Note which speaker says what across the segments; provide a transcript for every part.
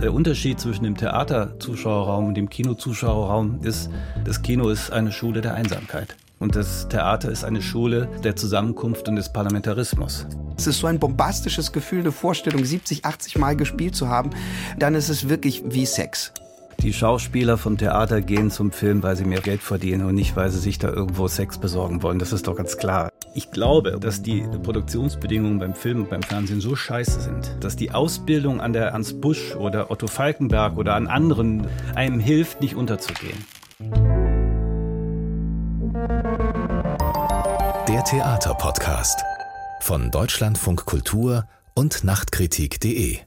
Speaker 1: Der Unterschied zwischen dem Theaterzuschauerraum und dem Kinozuschauerraum ist, das Kino ist eine Schule der Einsamkeit. Und das Theater ist eine Schule der Zusammenkunft und des Parlamentarismus.
Speaker 2: Es ist so ein bombastisches Gefühl, eine Vorstellung 70, 80 Mal gespielt zu haben. Dann ist es wirklich wie Sex.
Speaker 1: Die Schauspieler vom Theater gehen zum Film, weil sie mehr Geld verdienen und nicht, weil sie sich da irgendwo Sex besorgen wollen. Das ist doch ganz klar. Ich glaube, dass die Produktionsbedingungen beim Film und beim Fernsehen so scheiße sind, dass die Ausbildung an der Ernst Busch oder Otto Falkenberg oder an anderen einem hilft, nicht unterzugehen.
Speaker 3: Der Theaterpodcast von Deutschlandfunk Kultur und Nachtkritik.de.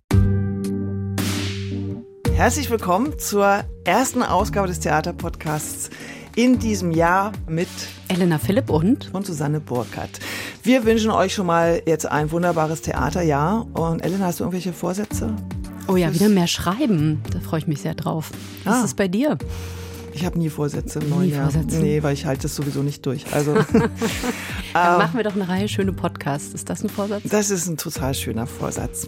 Speaker 4: Herzlich willkommen zur ersten Ausgabe des Theaterpodcasts in diesem Jahr mit
Speaker 5: Elena Philipp und
Speaker 4: und Susanne Burkhardt. Wir wünschen euch schon mal jetzt ein wunderbares Theaterjahr. Und Elena, hast du irgendwelche Vorsätze?
Speaker 5: Oh ja, wieder mehr schreiben. Da freue ich mich sehr drauf. Was
Speaker 4: Ah.
Speaker 5: ist es bei dir?
Speaker 4: Ich habe nie Vorsätze im neuen
Speaker 5: Nie
Speaker 4: Jahr.
Speaker 5: Vorsätze?
Speaker 4: Nee, weil ich halte es sowieso nicht durch. Also
Speaker 5: Dann machen wir doch eine Reihe schöne Podcasts. Ist das ein Vorsatz?
Speaker 4: Das ist ein total schöner Vorsatz.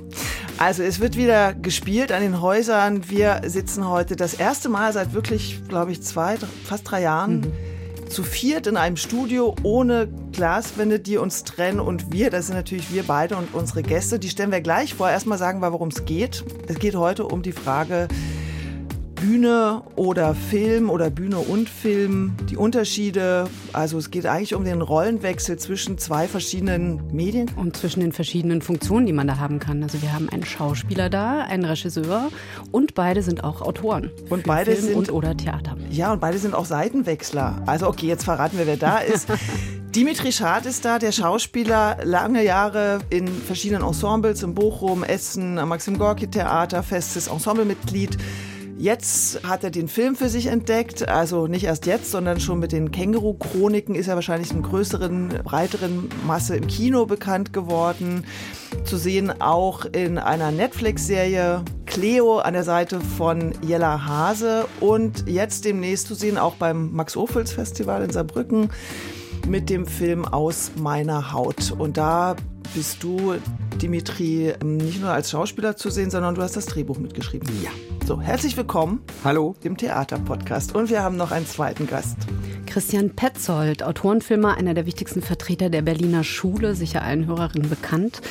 Speaker 4: Also es wird wieder gespielt an den Häusern. Wir sitzen heute das erste Mal seit wirklich, glaube ich, zwei, fast drei Jahren zu viert in einem Studio ohne Glaswände, die uns trennen. Und wir, das sind natürlich wir beide und unsere Gäste, die stellen wir gleich vor. Erstmal sagen wir, worum es geht. Es geht heute um die Frage, Bühne oder Film oder Bühne und Film, die Unterschiede. Also es geht eigentlich um den Rollenwechsel zwischen zwei verschiedenen Medien.
Speaker 5: Und zwischen den verschiedenen Funktionen, die man da haben kann. Also wir haben einen Schauspieler da, einen Regisseur und beide sind auch Autoren.
Speaker 4: Und beide
Speaker 5: Film
Speaker 4: sind-
Speaker 5: und oder Theater.
Speaker 4: Ja, und beide sind auch Seitenwechsler. Also okay, jetzt verraten wir, wer da ist. Dimitri Schad ist da, der Schauspieler, lange Jahre in verschiedenen Ensembles in Bochum, Essen, am Maxim Gorki Theater, festes Ensemblemitglied. Jetzt hat er den Film für sich entdeckt, also nicht erst jetzt, sondern schon mit den Känguru-Chroniken ist er wahrscheinlich in größeren, breiteren Masse im Kino bekannt geworden. Zu sehen auch in einer Netflix-Serie Cleo an der Seite von Jella Hase und jetzt demnächst zu sehen auch beim Max-Ophüls-Festival in Saarbrücken mit dem Film Aus meiner Haut. Und da bist du, Dimitri, nicht nur als Schauspieler zu sehen, sondern du hast das Drehbuch mitgeschrieben.
Speaker 2: Ja.
Speaker 4: So, herzlich willkommen
Speaker 2: Hallo.
Speaker 4: im Theaterpodcast. Und wir haben noch einen zweiten Gast.
Speaker 5: Christian Petzold, Autorenfilmer, einer der wichtigsten Vertreter der Berliner Schule, sicher allen Hörerinnen bekannt.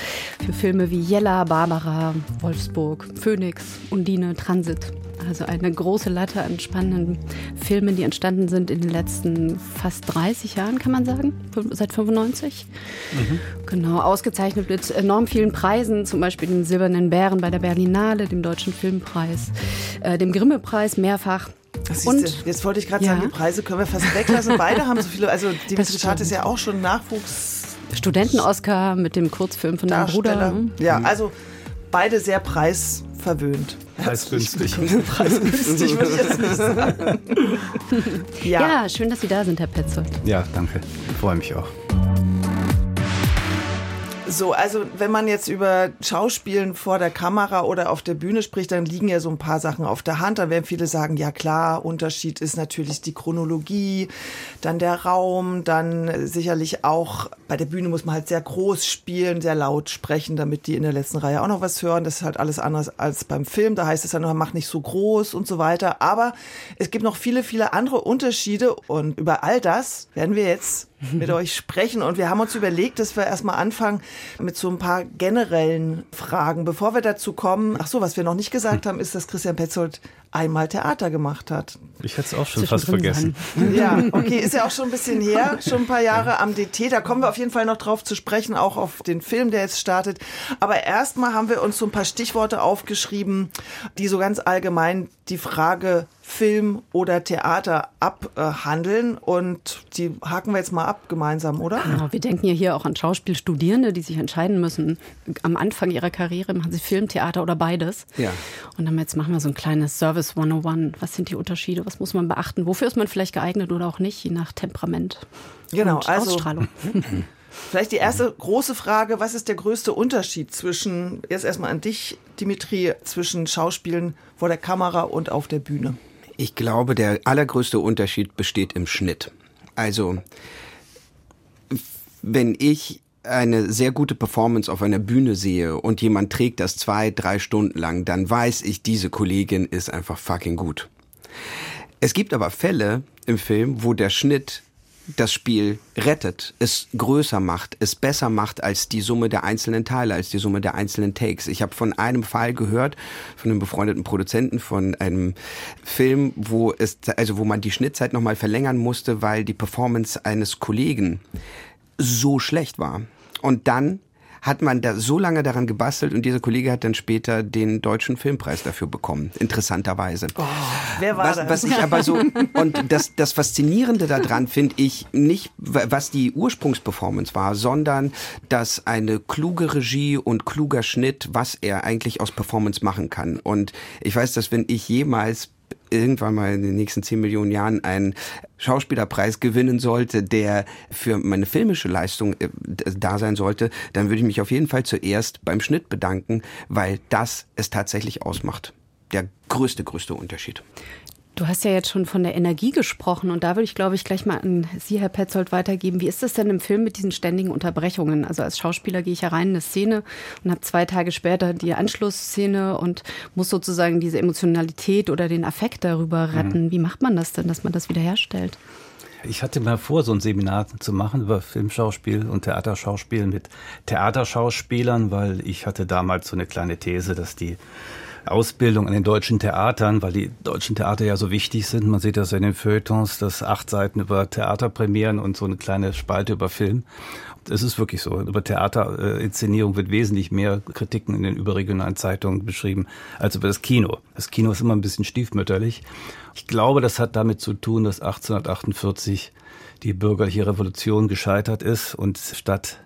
Speaker 5: Für Filme wie Jella, Barbara, Wolfsburg, Phoenix, Undine, Transit. Also eine große Latte an spannenden Filmen, die entstanden sind in den letzten fast 30 Jahren, kann man sagen, seit 95. Genau, ausgezeichnet mit enorm vielen Preisen, zum Beispiel dem Silbernen Bären bei der Berlinale, dem Deutschen Filmpreis, äh, dem Grimme-Preis mehrfach.
Speaker 4: Siehste, jetzt wollte ich gerade
Speaker 5: Ja.
Speaker 4: sagen, die Preise können wir fast weglassen. Beide haben so viele, also Dimitri Schad ist ja auch schon Nachwuchs.
Speaker 5: Studenten-Oscar mit dem Kurzfilm von deinem Bruder.
Speaker 4: Ja, also beide sehr preisverwöhnt.
Speaker 1: Preisgünstig.
Speaker 4: Preisgünstig würde ich jetzt nicht sagen. Ja.
Speaker 5: Ja. schön, dass Sie da sind, Herr Petzold.
Speaker 1: Ja, danke. Ich freue mich auch.
Speaker 4: So, also wenn man jetzt über Schauspielen vor der Kamera oder auf der Bühne spricht, dann liegen ja so ein paar Sachen auf der Hand. Dann werden viele sagen, ja klar, Unterschied ist natürlich die Chronologie, dann der Raum, dann sicherlich auch bei der Bühne muss man halt sehr groß spielen, sehr laut sprechen, damit die in der letzten Reihe auch noch was hören. Das ist halt alles anders als beim Film. Da heißt es dann, mach nicht so groß und so weiter. Aber es gibt noch viele, viele andere Unterschiede und über all das werden wir jetzt mit euch sprechen. Und wir haben uns überlegt, dass wir erstmal anfangen mit so ein paar generellen Fragen. Bevor wir dazu kommen, ach so, was wir noch nicht gesagt haben, ist, dass Christian Petzold einmal Theater gemacht hat.
Speaker 1: Ich hätte es auch schon fast vergessen.
Speaker 4: Ja, okay, ist ja auch schon ein bisschen her, schon ein paar Jahre am DT. Da kommen wir auf jeden Fall noch drauf zu sprechen, auch auf den Film, der jetzt startet. Aber erstmal haben wir uns so ein paar Stichworte aufgeschrieben, die so ganz allgemein die Frage Film oder Theater abhandeln. Und die haken wir jetzt mal ab gemeinsam, oder?
Speaker 5: Genau, wir denken ja hier auch an Schauspielstudierende, die sich entscheiden müssen. Am Anfang ihrer Karriere machen sie Film, Theater oder beides.
Speaker 2: Ja.
Speaker 5: Und dann jetzt machen wir so ein kleines Service 101. Was sind die Unterschiede? Was muss man beachten? Wofür ist man vielleicht geeignet oder auch nicht, je nach Temperament
Speaker 4: Genau,
Speaker 5: und
Speaker 4: also-
Speaker 5: Ausstrahlung?
Speaker 4: Vielleicht die erste große Frage, was ist der größte Unterschied zwischen, jetzt erstmal an dich, Dimitri, zwischen Schauspielen vor der Kamera und auf der Bühne?
Speaker 2: Ich glaube, der allergrößte Unterschied besteht im Schnitt. Also, wenn ich eine sehr gute Performance auf einer Bühne sehe und jemand trägt das zwei, drei Stunden lang, dann weiß ich, diese Kollegin ist einfach fucking gut. Es gibt aber Fälle im Film, wo der Schnitt das Spiel rettet, es größer macht, es besser macht als die Summe der einzelnen Teile, als die Summe der einzelnen Takes. Ich habe von einem Fall gehört, von einem befreundeten Produzenten von einem Film, wo es also wo man die Schnittzeit noch mal verlängern musste, weil die Performance eines Kollegen so schlecht war. Und dann hat man da so lange daran gebastelt und dieser Kollege hat dann später den deutschen Filmpreis dafür bekommen, interessanterweise. Oh,
Speaker 4: wer war
Speaker 2: was,
Speaker 4: das?
Speaker 2: Was ich aber so und das das faszinierende daran finde ich nicht was die Ursprungsperformance war, sondern dass eine kluge Regie und kluger Schnitt, was er eigentlich aus Performance machen kann und ich weiß, dass wenn ich jemals irgendwann mal in den nächsten zehn Millionen Jahren einen Schauspielerpreis gewinnen sollte, der für meine filmische Leistung äh, da sein sollte, dann würde ich mich auf jeden Fall zuerst beim Schnitt bedanken, weil das es tatsächlich ausmacht. Der größte, größte Unterschied.
Speaker 5: Du hast ja jetzt schon von der Energie gesprochen und da würde ich, glaube ich, gleich mal an Sie, Herr Petzold, weitergeben. Wie ist das denn im Film mit diesen ständigen Unterbrechungen? Also als Schauspieler gehe ich herein in eine Szene und habe zwei Tage später die Anschlussszene und muss sozusagen diese Emotionalität oder den Affekt darüber retten. Mhm. Wie macht man das denn, dass man das wiederherstellt?
Speaker 1: Ich hatte mal vor, so ein Seminar zu machen über Filmschauspiel und Theaterschauspiel mit Theaterschauspielern, weil ich hatte damals so eine kleine These, dass die Ausbildung an den deutschen Theatern, weil die deutschen Theater ja so wichtig sind. Man sieht das in den Feuilletons, dass acht Seiten über Theaterpremieren und so eine kleine Spalte über Film. Es ist wirklich so. Über Theaterinszenierung wird wesentlich mehr Kritiken in den überregionalen Zeitungen beschrieben als über das Kino. Das Kino ist immer ein bisschen stiefmütterlich. Ich glaube, das hat damit zu tun, dass 1848 die bürgerliche Revolution gescheitert ist und statt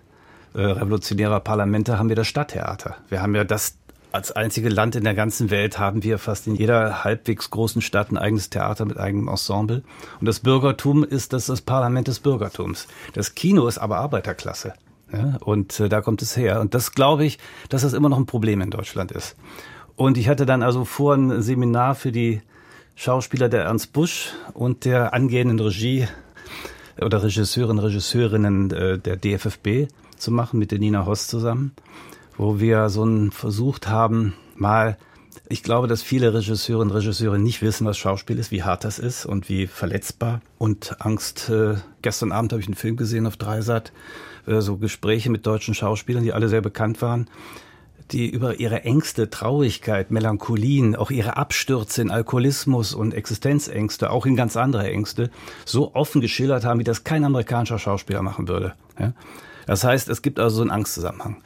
Speaker 1: äh, revolutionärer Parlamente haben wir das Stadttheater. Wir haben ja das als einzige Land in der ganzen Welt haben wir fast in jeder halbwegs großen Stadt ein eigenes Theater mit eigenem Ensemble. Und das Bürgertum ist das, das Parlament des Bürgertums. Das Kino ist aber Arbeiterklasse. Ja, und äh, da kommt es her. Und das glaube ich, dass das immer noch ein Problem in Deutschland ist. Und ich hatte dann also vor, ein Seminar für die Schauspieler der Ernst Busch und der angehenden Regie oder Regisseurin, Regisseurinnen äh, der DFFB zu machen mit der Nina Hoss zusammen wo wir so einen versucht haben, mal ich glaube, dass viele Regisseurinnen und Regisseure nicht wissen, was Schauspiel ist, wie hart das ist und wie verletzbar und Angst. Äh, gestern Abend habe ich einen Film gesehen auf Dreisat, äh, so Gespräche mit deutschen Schauspielern, die alle sehr bekannt waren, die über ihre Ängste, Traurigkeit, Melancholien, auch ihre Abstürze in Alkoholismus und Existenzängste, auch in ganz andere Ängste, so offen geschildert haben, wie das kein amerikanischer Schauspieler machen würde. Ja? Das heißt, es gibt also so einen Angstzusammenhang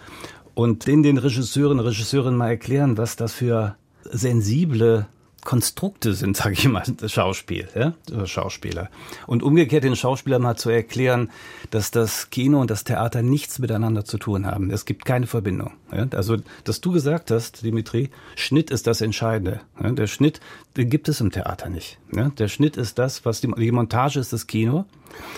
Speaker 1: und den den Regisseuren, Regisseurinnen mal erklären, was das für sensible Konstrukte sind, sage ich mal, das Schauspiel, ja, Schauspieler. Und umgekehrt den Schauspielern mal zu erklären, dass das Kino und das Theater nichts miteinander zu tun haben. Es gibt keine Verbindung. Ja. Also, dass du gesagt hast, Dimitri, Schnitt ist das Entscheidende. Ja. Der Schnitt, den gibt es im Theater nicht. Ja. Der Schnitt ist das, was die, die Montage ist das Kino.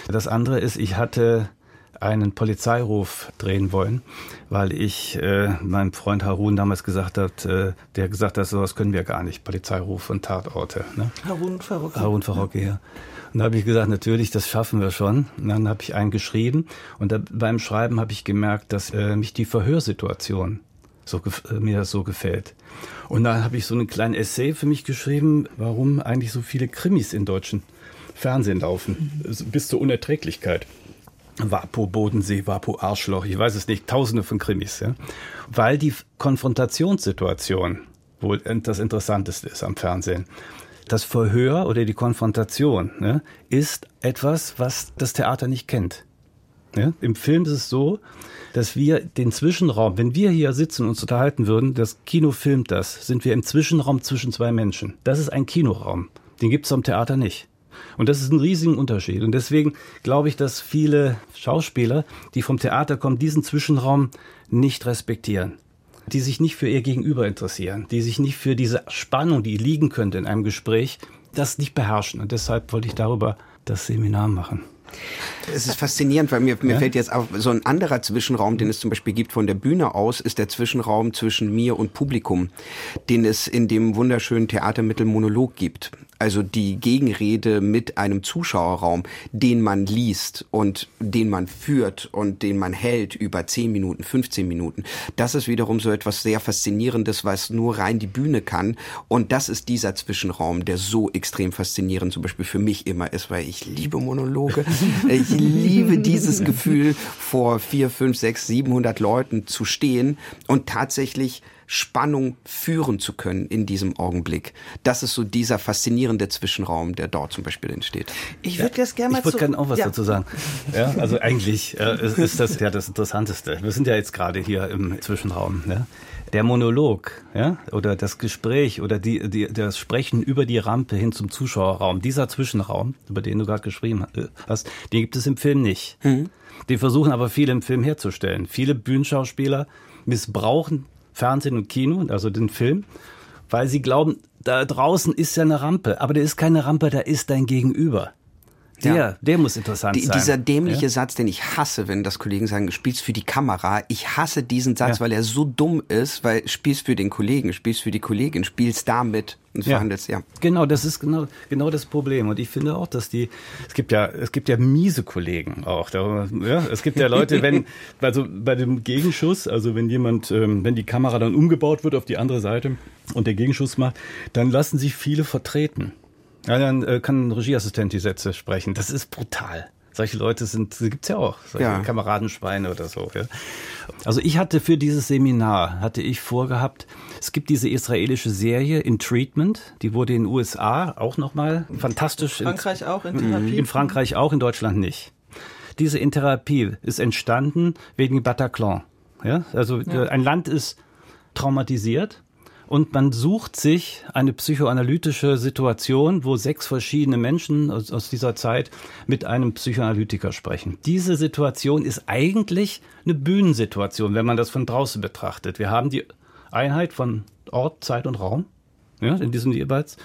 Speaker 1: Das andere ist, ich hatte einen Polizeiruf drehen wollen, weil ich äh, meinem Freund Harun damals gesagt hat, äh, der gesagt hat, sowas können wir gar nicht, Polizeiruf und Tatorte. Ne?
Speaker 4: Harun Farocki.
Speaker 1: Harun Farocki, ja. Und da habe ich gesagt, natürlich, das schaffen wir schon. Und dann habe ich einen geschrieben und da, beim Schreiben habe ich gemerkt, dass äh, mich die Verhörsituation so äh, mir das so gefällt. Und dann habe ich so einen kleinen Essay für mich geschrieben, warum eigentlich so viele Krimis in deutschen Fernsehen laufen, mhm. bis zur Unerträglichkeit. Wapo Bodensee, Wapo Arschloch, ich weiß es nicht, tausende von Krimis, ja. Weil die Konfrontationssituation wohl das Interessanteste ist am Fernsehen. Das Verhör oder die Konfrontation ne, ist etwas, was das Theater nicht kennt. Ja? Im Film ist es so, dass wir den Zwischenraum, wenn wir hier sitzen und uns unterhalten würden, das Kino filmt das, sind wir im Zwischenraum zwischen zwei Menschen. Das ist ein Kinoraum. Den gibt es am Theater nicht. Und das ist ein riesiger Unterschied. Und deswegen glaube ich, dass viele Schauspieler, die vom Theater kommen, diesen Zwischenraum nicht respektieren. Die sich nicht für ihr Gegenüber interessieren, die sich nicht für diese Spannung, die liegen könnte in einem Gespräch, das nicht beherrschen. Und deshalb wollte ich darüber das Seminar machen.
Speaker 2: Es ist faszinierend, weil mir, mir ja? fällt jetzt auf, so ein anderer Zwischenraum, den es zum Beispiel gibt von der Bühne aus, ist der Zwischenraum zwischen mir und Publikum, den es in dem wunderschönen Theatermittel Monolog gibt. Also die Gegenrede mit einem Zuschauerraum, den man liest und den man führt und den man hält über 10 Minuten, 15 Minuten. Das ist wiederum so etwas sehr Faszinierendes, was nur rein die Bühne kann. Und das ist dieser Zwischenraum, der so extrem faszinierend zum Beispiel für mich immer ist, weil ich liebe Monologe. Ich liebe dieses Gefühl, vor vier, fünf, sechs, siebenhundert Leuten zu stehen und tatsächlich Spannung führen zu können in diesem Augenblick. Das ist so dieser faszinierende Zwischenraum, der dort zum Beispiel entsteht.
Speaker 4: Ich würde ja, gerne mal
Speaker 1: Ich würde gerne auch was ja. dazu sagen. Ja, also eigentlich äh, ist das ja das Interessanteste. Wir sind ja jetzt gerade hier im Zwischenraum. Ja? Der Monolog, ja, oder das Gespräch oder die, die, das Sprechen über die Rampe hin zum Zuschauerraum, dieser Zwischenraum, über den du gerade geschrieben hast, den gibt es im Film nicht. Mhm. Den versuchen aber viele im Film herzustellen. Viele Bühnenschauspieler missbrauchen Fernsehen und Kino, also den Film, weil sie glauben, da draußen ist ja eine Rampe, aber da ist keine Rampe, da ist dein Gegenüber. Der, ja. der muss interessant
Speaker 2: Die,
Speaker 1: sein.
Speaker 2: Dieser dämliche ja? Satz, den ich hasse, wenn das Kollegen sagen, spielst für die Kamera. Ich hasse diesen Satz, ja. weil er so dumm ist, weil spielst für den Kollegen, spielst für die Kollegin, spielst damit und verhandelst, ja.
Speaker 1: Genau, das ist genau, genau das Problem. Und ich finde auch, dass die, es gibt ja, es gibt ja miese Kollegen auch. Ja, es gibt ja Leute, wenn, also bei dem Gegenschuss, also wenn jemand, ähm, wenn die Kamera dann umgebaut wird auf die andere Seite und der Gegenschuss macht, dann lassen sich viele vertreten. Ja, dann äh, kann ein Regieassistent die Sätze sprechen. Das ist brutal. Solche Leute sind, gibt's ja auch, solche ja. Kameradenschweine oder so. Ja. Also ich hatte für dieses Seminar, hatte ich vorgehabt, es gibt diese israelische Serie In Treatment, die wurde in den USA auch nochmal fantastisch.
Speaker 4: In Frankreich in, auch, in Therapie.
Speaker 1: In Frankreich auch, in Deutschland nicht. Diese In Therapie ist entstanden wegen Bataclan. Ja? Also ja. ein Land ist traumatisiert und man sucht sich eine psychoanalytische Situation, wo sechs verschiedene Menschen aus, aus, dieser Zeit mit einem Psychoanalytiker sprechen. Diese Situation ist eigentlich eine Bühnensituation, wenn man das von draußen betrachtet. Wir haben die Einheit von Ort, Zeit und Raum, ja, in diesem jeweils.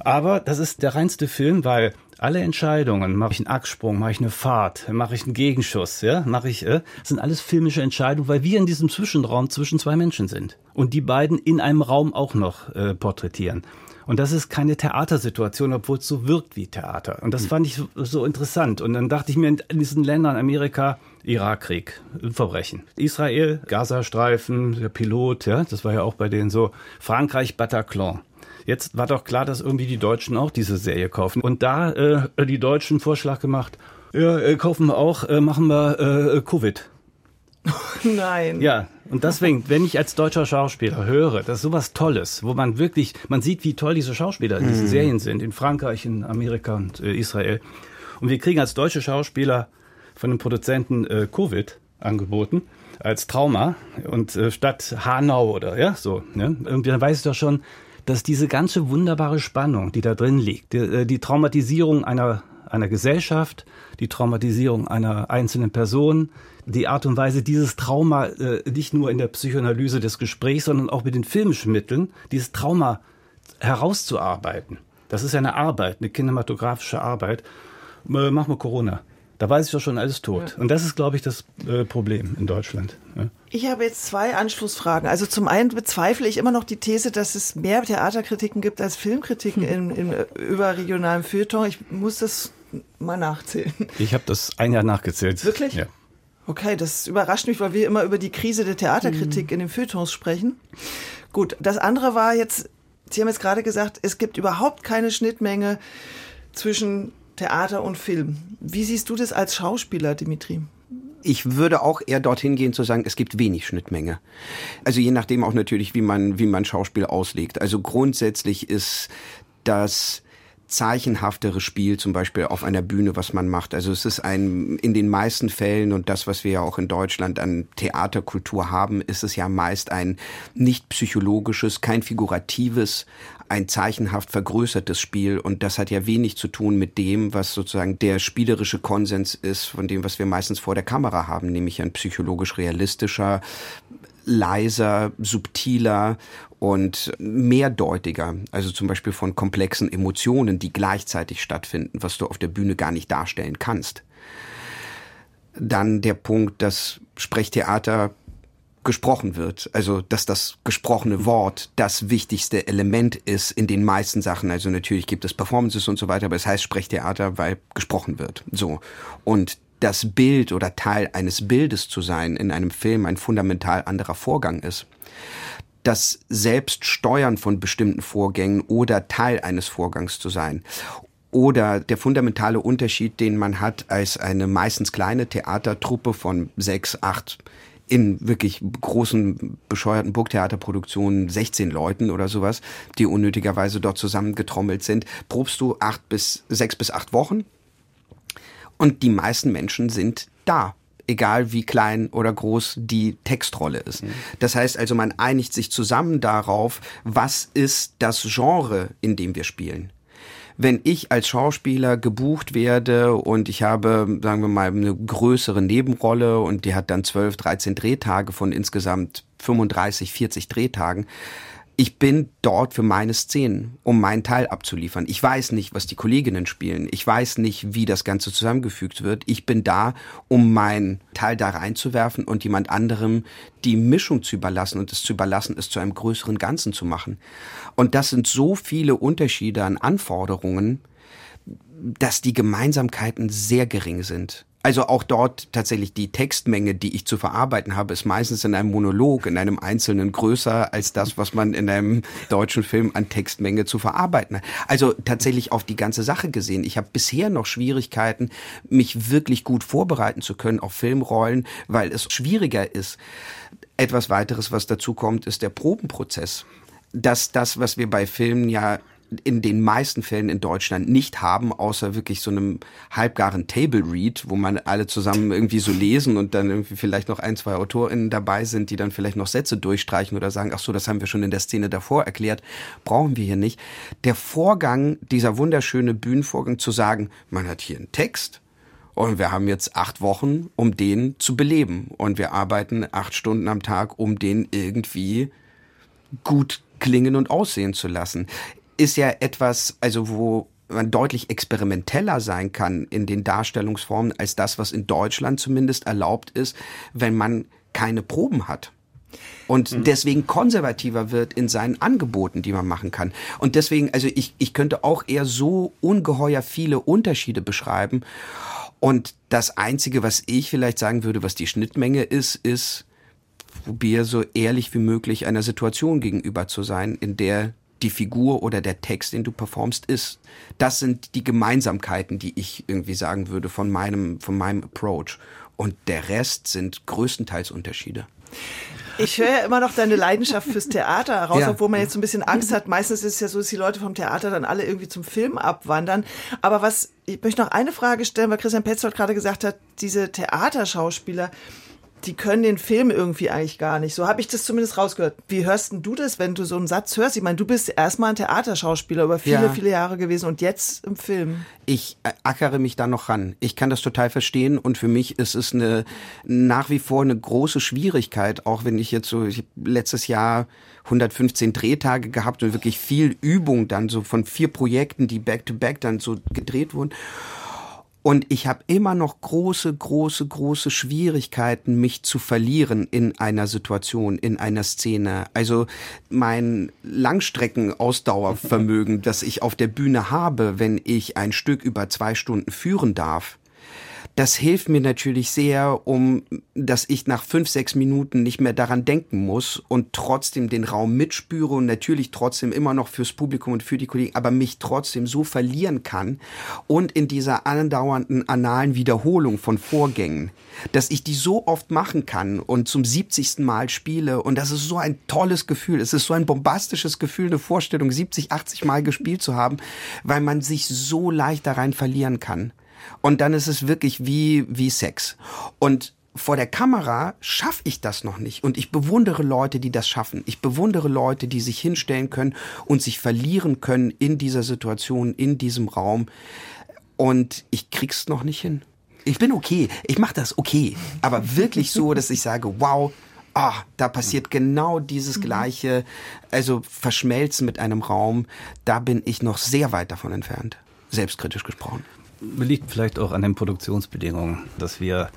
Speaker 1: Aber das ist der reinste Film, weil alle Entscheidungen, mache ich einen Achssprung, mache ich eine Fahrt, mache ich einen Gegenschuss, ja, mache ich, äh, sind alles filmische Entscheidungen, weil wir in diesem Zwischenraum zwischen zwei Menschen sind und die beiden in einem Raum auch noch äh, porträtieren. Und das ist keine Theatersituation, obwohl es so wirkt wie Theater. Und das hm. fand ich so, so interessant. Und dann dachte ich mir, in diesen Ländern, Amerika, Irakkrieg, Verbrechen. Israel, Gazastreifen, der Pilot, ja, das war ja auch bei denen so. Frankreich, Bataclan. Jetzt war doch klar, dass irgendwie die Deutschen auch diese Serie kaufen. Und da äh, die Deutschen Vorschlag gemacht, ja, äh, kaufen wir auch, äh, machen wir äh, Covid.
Speaker 4: Nein.
Speaker 1: Ja, und deswegen, wenn ich als deutscher Schauspieler höre, das ist sowas Tolles, wo man wirklich, man sieht, wie toll diese Schauspieler in diesen mhm. Serien sind, in Frankreich, in Amerika und äh, Israel. Und wir kriegen als deutsche Schauspieler von den Produzenten äh, Covid angeboten als Trauma und äh, statt Hanau oder ja so. Ne? Irgendwie dann weiß ich doch schon, dass diese ganze wunderbare Spannung, die da drin liegt, die, äh, die Traumatisierung einer, einer Gesellschaft, die Traumatisierung einer einzelnen Person, die Art und Weise, dieses Trauma äh, nicht nur in der Psychoanalyse des Gesprächs, sondern auch mit den filmischen Mitteln, dieses Trauma herauszuarbeiten. Das ist ja eine Arbeit, eine kinematografische Arbeit. Äh, machen wir Corona. Da weiß ich doch schon alles tot. Ja. Und das ist, glaube ich, das äh, Problem in Deutschland. Ja.
Speaker 4: Ich habe jetzt zwei Anschlussfragen. Also zum einen bezweifle ich immer noch die These, dass es mehr Theaterkritiken gibt als Filmkritiken hm. im, im überregionalen Feuilleton. Ich muss das mal nachzählen.
Speaker 1: Ich habe das ein Jahr nachgezählt.
Speaker 4: Wirklich? Ja. Okay, das überrascht mich, weil wir immer über die Krise der Theaterkritik mhm. in den Feuilletons sprechen. Gut, das andere war jetzt, Sie haben jetzt gerade gesagt, es gibt überhaupt keine Schnittmenge zwischen Theater und Film. Wie siehst du das als Schauspieler, Dimitri?
Speaker 2: Ich würde auch eher dorthin gehen zu sagen, es gibt wenig Schnittmenge. Also je nachdem auch natürlich, wie man, wie man Schauspiel auslegt. Also grundsätzlich ist das zeichenhaftere Spiel zum Beispiel auf einer Bühne, was man macht. Also es ist ein, in den meisten Fällen und das, was wir ja auch in Deutschland an Theaterkultur haben, ist es ja meist ein nicht psychologisches, kein figuratives, ein zeichenhaft vergrößertes Spiel und das hat ja wenig zu tun mit dem, was sozusagen der spielerische Konsens ist, von dem, was wir meistens vor der Kamera haben, nämlich ein psychologisch realistischer, leiser, subtiler und mehrdeutiger, also zum Beispiel von komplexen Emotionen, die gleichzeitig stattfinden, was du auf der Bühne gar nicht darstellen kannst. Dann der Punkt, dass Sprechtheater gesprochen wird. Also, dass das gesprochene Wort das wichtigste Element ist in den meisten Sachen. Also natürlich gibt es Performances und so weiter, aber es heißt Sprechtheater, weil gesprochen wird. So. Und das Bild oder Teil eines Bildes zu sein in einem Film ein fundamental anderer Vorgang ist. Das Selbststeuern von bestimmten Vorgängen oder Teil eines Vorgangs zu sein oder der fundamentale Unterschied, den man hat als eine meistens kleine Theatertruppe von sechs, acht in wirklich großen, bescheuerten Burgtheaterproduktionen 16 Leuten oder sowas, die unnötigerweise dort zusammengetrommelt sind, probst du acht bis, sechs bis acht Wochen. Und die meisten Menschen sind da egal wie klein oder groß die Textrolle ist. Mhm. Das heißt also, man einigt sich zusammen darauf, was ist das Genre, in dem wir spielen wenn ich als Schauspieler gebucht werde und ich habe, sagen wir mal, eine größere Nebenrolle und die hat dann 12, 13 Drehtage von insgesamt 35, 40 Drehtagen, ich bin dort für meine Szenen, um meinen Teil abzuliefern. Ich weiß nicht, was die Kolleginnen spielen. Ich weiß nicht, wie das Ganze zusammengefügt wird. Ich bin da, um meinen Teil da reinzuwerfen und jemand anderem die Mischung zu überlassen und es zu überlassen, es zu einem größeren Ganzen zu machen. Und das sind so viele Unterschiede an Anforderungen, dass die Gemeinsamkeiten sehr gering sind. Also auch dort tatsächlich die Textmenge, die ich zu verarbeiten habe, ist meistens in einem Monolog, in einem einzelnen größer als das, was man in einem deutschen Film an Textmenge zu verarbeiten hat. Also tatsächlich auf die ganze Sache gesehen. Ich habe bisher noch Schwierigkeiten, mich wirklich gut vorbereiten zu können auf Filmrollen, weil es schwieriger ist. Etwas weiteres, was dazu kommt, ist der Probenprozess dass das, was wir bei Filmen ja in den meisten Fällen in Deutschland nicht haben, außer wirklich so einem halbgaren Table Read, wo man alle zusammen irgendwie so lesen und dann irgendwie vielleicht noch ein, zwei AutorInnen dabei sind, die dann vielleicht noch Sätze durchstreichen oder sagen, ach so, das haben wir schon in der Szene davor erklärt, brauchen wir hier nicht. Der Vorgang, dieser wunderschöne Bühnenvorgang zu sagen, man hat hier einen Text, und wir haben jetzt acht Wochen, um den zu beleben. Und wir arbeiten acht Stunden am Tag, um den irgendwie gut klingen und aussehen zu lassen ist ja etwas, also wo man deutlich experimenteller sein kann in den Darstellungsformen als das, was in Deutschland zumindest erlaubt ist, wenn man keine Proben hat. Und mhm. deswegen konservativer wird in seinen Angeboten, die man machen kann. Und deswegen, also ich, ich könnte auch eher so ungeheuer viele Unterschiede beschreiben. Und das Einzige, was ich vielleicht sagen würde, was die Schnittmenge ist, ist, probier so ehrlich wie möglich einer Situation gegenüber zu sein, in der die Figur oder der Text, den du performst, ist. Das sind die Gemeinsamkeiten, die ich irgendwie sagen würde von meinem, von meinem Approach. Und der Rest sind größtenteils Unterschiede.
Speaker 4: Ich höre ja immer noch deine Leidenschaft fürs Theater heraus, ja. obwohl man jetzt so ein bisschen Angst hat. Meistens ist es ja so, dass die Leute vom Theater dann alle irgendwie zum Film abwandern. Aber was, ich möchte noch eine Frage stellen, weil Christian Petzold gerade gesagt hat, diese Theaterschauspieler, die können den Film irgendwie eigentlich gar nicht. So habe ich das zumindest rausgehört. Wie hörst denn du das, wenn du so einen Satz hörst? Ich meine, du bist erstmal ein Theaterschauspieler über viele, ja. viele Jahre gewesen und jetzt im Film.
Speaker 2: Ich ackere mich da noch ran. Ich kann das total verstehen und für mich ist es eine nach wie vor eine große Schwierigkeit, auch wenn ich jetzt so ich letztes Jahr 115 Drehtage gehabt und wirklich viel Übung dann so von vier Projekten, die back to back dann so gedreht wurden. Und ich habe immer noch große, große, große Schwierigkeiten, mich zu verlieren in einer Situation, in einer Szene. Also mein Langstreckenausdauervermögen, das ich auf der Bühne habe, wenn ich ein Stück über zwei Stunden führen darf, das hilft mir natürlich sehr, um, dass ich nach fünf, sechs Minuten nicht mehr daran denken muss und trotzdem den Raum mitspüre und natürlich trotzdem immer noch fürs Publikum und für die Kollegen, aber mich trotzdem so verlieren kann und in dieser andauernden analen Wiederholung von Vorgängen, dass ich die so oft machen kann und zum 70. Mal spiele und das ist so ein tolles Gefühl. Es ist so ein bombastisches Gefühl, eine Vorstellung 70, 80 Mal gespielt zu haben, weil man sich so leicht da rein verlieren kann. Und dann ist es wirklich wie, wie Sex. Und vor der Kamera schaffe ich das noch nicht. Und ich bewundere Leute, die das schaffen. Ich bewundere Leute, die sich hinstellen können und sich verlieren können in dieser Situation, in diesem Raum. Und ich krieg's noch nicht hin. Ich bin okay. Ich mache das okay. Aber wirklich so, dass ich sage, wow, ah, da passiert genau dieses Gleiche. Also verschmelzen mit einem Raum. Da bin ich noch sehr weit davon entfernt. Selbstkritisch gesprochen
Speaker 1: liegt vielleicht auch an den Produktionsbedingungen, dass wir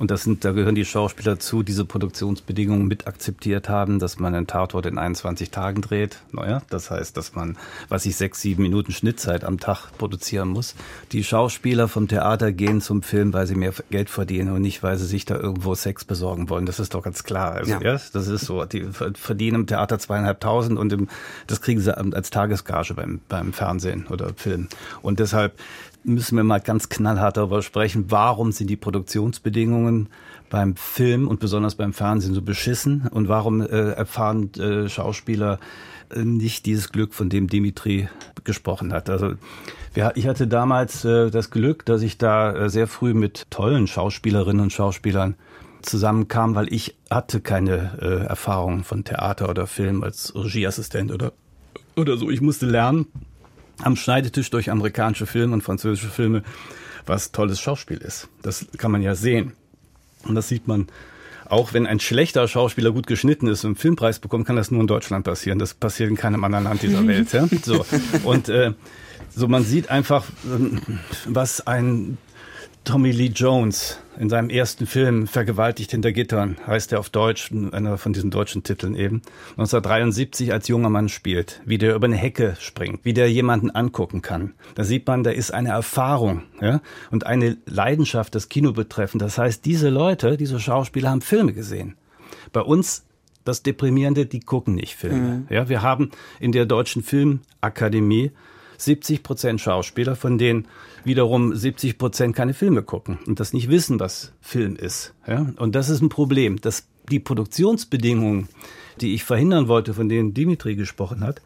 Speaker 1: Und das sind, da gehören die Schauspieler zu, diese Produktionsbedingungen mit akzeptiert haben, dass man einen Tatort in 21 Tagen dreht. Naja, das heißt, dass man, was ich sechs, sieben Minuten Schnittzeit am Tag produzieren muss. Die Schauspieler vom Theater gehen zum Film, weil sie mehr Geld verdienen und nicht, weil sie sich da irgendwo Sex besorgen wollen. Das ist doch ganz klar. Also, ja. ja das ist so. Die verdienen im Theater zweieinhalbtausend und im, das kriegen sie als Tagesgage beim, beim Fernsehen oder Film. Und deshalb müssen wir mal ganz knallhart darüber sprechen, warum sind die Produktionsbedingungen beim Film und besonders beim Fernsehen so beschissen und warum äh, erfahren äh, Schauspieler äh, nicht dieses Glück, von dem Dimitri gesprochen hat. Also ich hatte damals äh, das Glück, dass ich da äh, sehr früh mit tollen Schauspielerinnen und Schauspielern zusammenkam, weil ich hatte keine äh, Erfahrung von Theater oder Film als Regieassistent oder oder so. Ich musste lernen am Schneidetisch durch amerikanische Filme und französische Filme, was tolles Schauspiel ist. Das kann man ja sehen. Und das sieht man auch wenn ein schlechter Schauspieler gut geschnitten ist und einen Filmpreis bekommt, kann das nur in Deutschland passieren. Das passiert in keinem anderen Land dieser Welt. Ja? So. Und äh, so man sieht einfach, ähm, was ein Tommy Lee Jones in seinem ersten Film Vergewaltigt hinter Gittern, heißt er auf Deutsch, einer von diesen deutschen Titeln eben, 1973 als junger Mann spielt, wie der über eine Hecke springt, wie der jemanden angucken kann. Da sieht man, da ist eine Erfahrung ja, und eine Leidenschaft, das Kino betreffend. Das heißt, diese Leute, diese Schauspieler haben Filme gesehen. Bei uns das Deprimierende, die gucken nicht Filme. Mhm. Ja, wir haben in der Deutschen Filmakademie 70 Prozent Schauspieler, von denen wiederum 70 Prozent keine Filme gucken und das nicht wissen, was Film ist. Ja? Und das ist ein Problem. dass die Produktionsbedingungen, die ich verhindern wollte, von denen Dimitri gesprochen hat,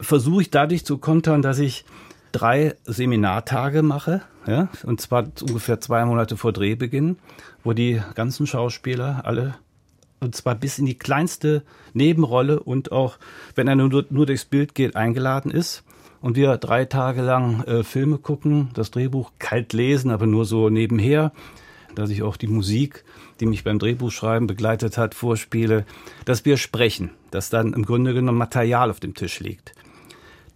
Speaker 1: versuche ich dadurch zu kontern, dass ich drei Seminartage mache, ja, und zwar ungefähr zwei Monate vor Drehbeginn, wo die ganzen Schauspieler alle und zwar bis in die kleinste Nebenrolle und auch, wenn er nur, nur durchs Bild geht, eingeladen ist und wir drei Tage lang äh, Filme gucken, das Drehbuch kalt lesen, aber nur so nebenher, dass ich auch die Musik, die mich beim Drehbuchschreiben begleitet hat, vorspiele, dass wir sprechen, dass dann im Grunde genommen Material auf dem Tisch liegt.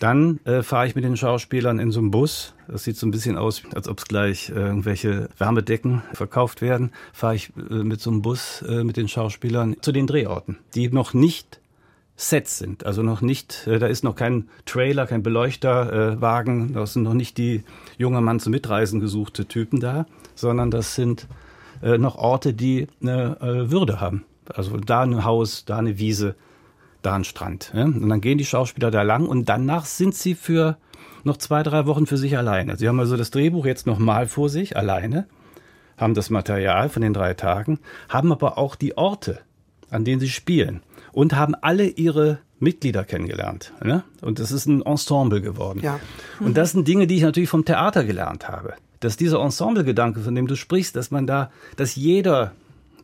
Speaker 1: Dann äh, fahre ich mit den Schauspielern in so einem Bus. Das sieht so ein bisschen aus, als ob es gleich äh, irgendwelche Wärmedecken verkauft werden. Fahre ich äh, mit so einem Bus äh, mit den Schauspielern zu den Drehorten, die noch nicht Sets sind. Also noch nicht, äh, da ist noch kein Trailer, kein Beleuchterwagen, äh, da sind noch nicht die junger Mann zum Mitreisen gesuchte Typen da, sondern das sind äh, noch Orte, die eine Würde haben. Also da ein Haus, da eine Wiese, da ein Strand. Und dann gehen die Schauspieler da lang und danach sind sie für noch zwei, drei Wochen für sich alleine. Sie haben also das Drehbuch jetzt nochmal vor sich, alleine, haben das Material von den drei Tagen, haben aber auch die Orte, an denen sie spielen und haben alle ihre Mitglieder kennengelernt. Ne? Und das ist ein Ensemble geworden. Ja. Mhm. Und das sind Dinge, die ich natürlich vom Theater gelernt habe. Dass dieser Ensemble-Gedanke, von dem du sprichst, dass man da, dass jeder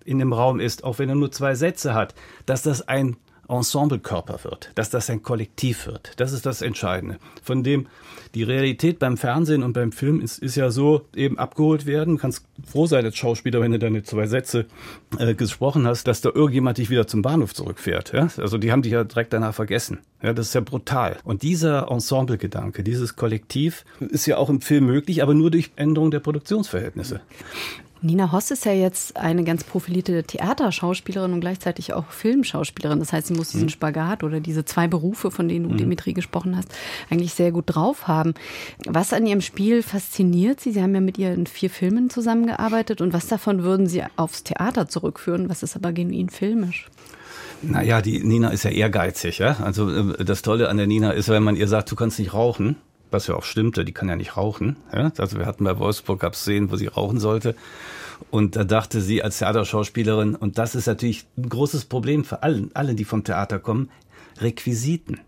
Speaker 1: in dem Raum ist, auch wenn er nur zwei Sätze hat, dass das ein Ensemblekörper wird, dass das ein Kollektiv wird. Das ist das Entscheidende. Von dem die Realität beim Fernsehen und beim Film ist, ist ja so eben abgeholt werden. Du kannst froh sein als Schauspieler, wenn du deine zwei Sätze äh, gesprochen hast, dass da irgendjemand dich wieder zum Bahnhof zurückfährt. Ja? Also die haben dich ja direkt danach vergessen. Ja, das ist ja brutal. Und dieser Ensemblegedanke, dieses Kollektiv ist ja auch im Film möglich, aber nur durch Änderung der Produktionsverhältnisse.
Speaker 5: Nina Hoss ist ja jetzt eine ganz profilierte Theaterschauspielerin und gleichzeitig auch Filmschauspielerin. Das heißt, sie muss diesen mhm. Spagat oder diese zwei Berufe, von denen du, mhm. Dimitri, gesprochen hast, eigentlich sehr gut drauf haben. Was an ihrem Spiel fasziniert Sie? Sie haben ja mit ihr in vier Filmen zusammengearbeitet. Und was davon würden Sie aufs Theater zurückführen? Was ist aber genuin filmisch?
Speaker 1: Naja, die Nina ist ja ehrgeizig. Ja? Also äh, das Tolle an der Nina ist, wenn man ihr sagt, du kannst nicht rauchen, was ja auch stimmte, die kann ja nicht rauchen. Ja? Also wir hatten bei Wolfsburg gab Szenen, wo sie rauchen sollte. Und da dachte sie als Theaterschauspielerin, und das ist natürlich ein großes Problem für alle, alle, die vom Theater kommen, Requisiten.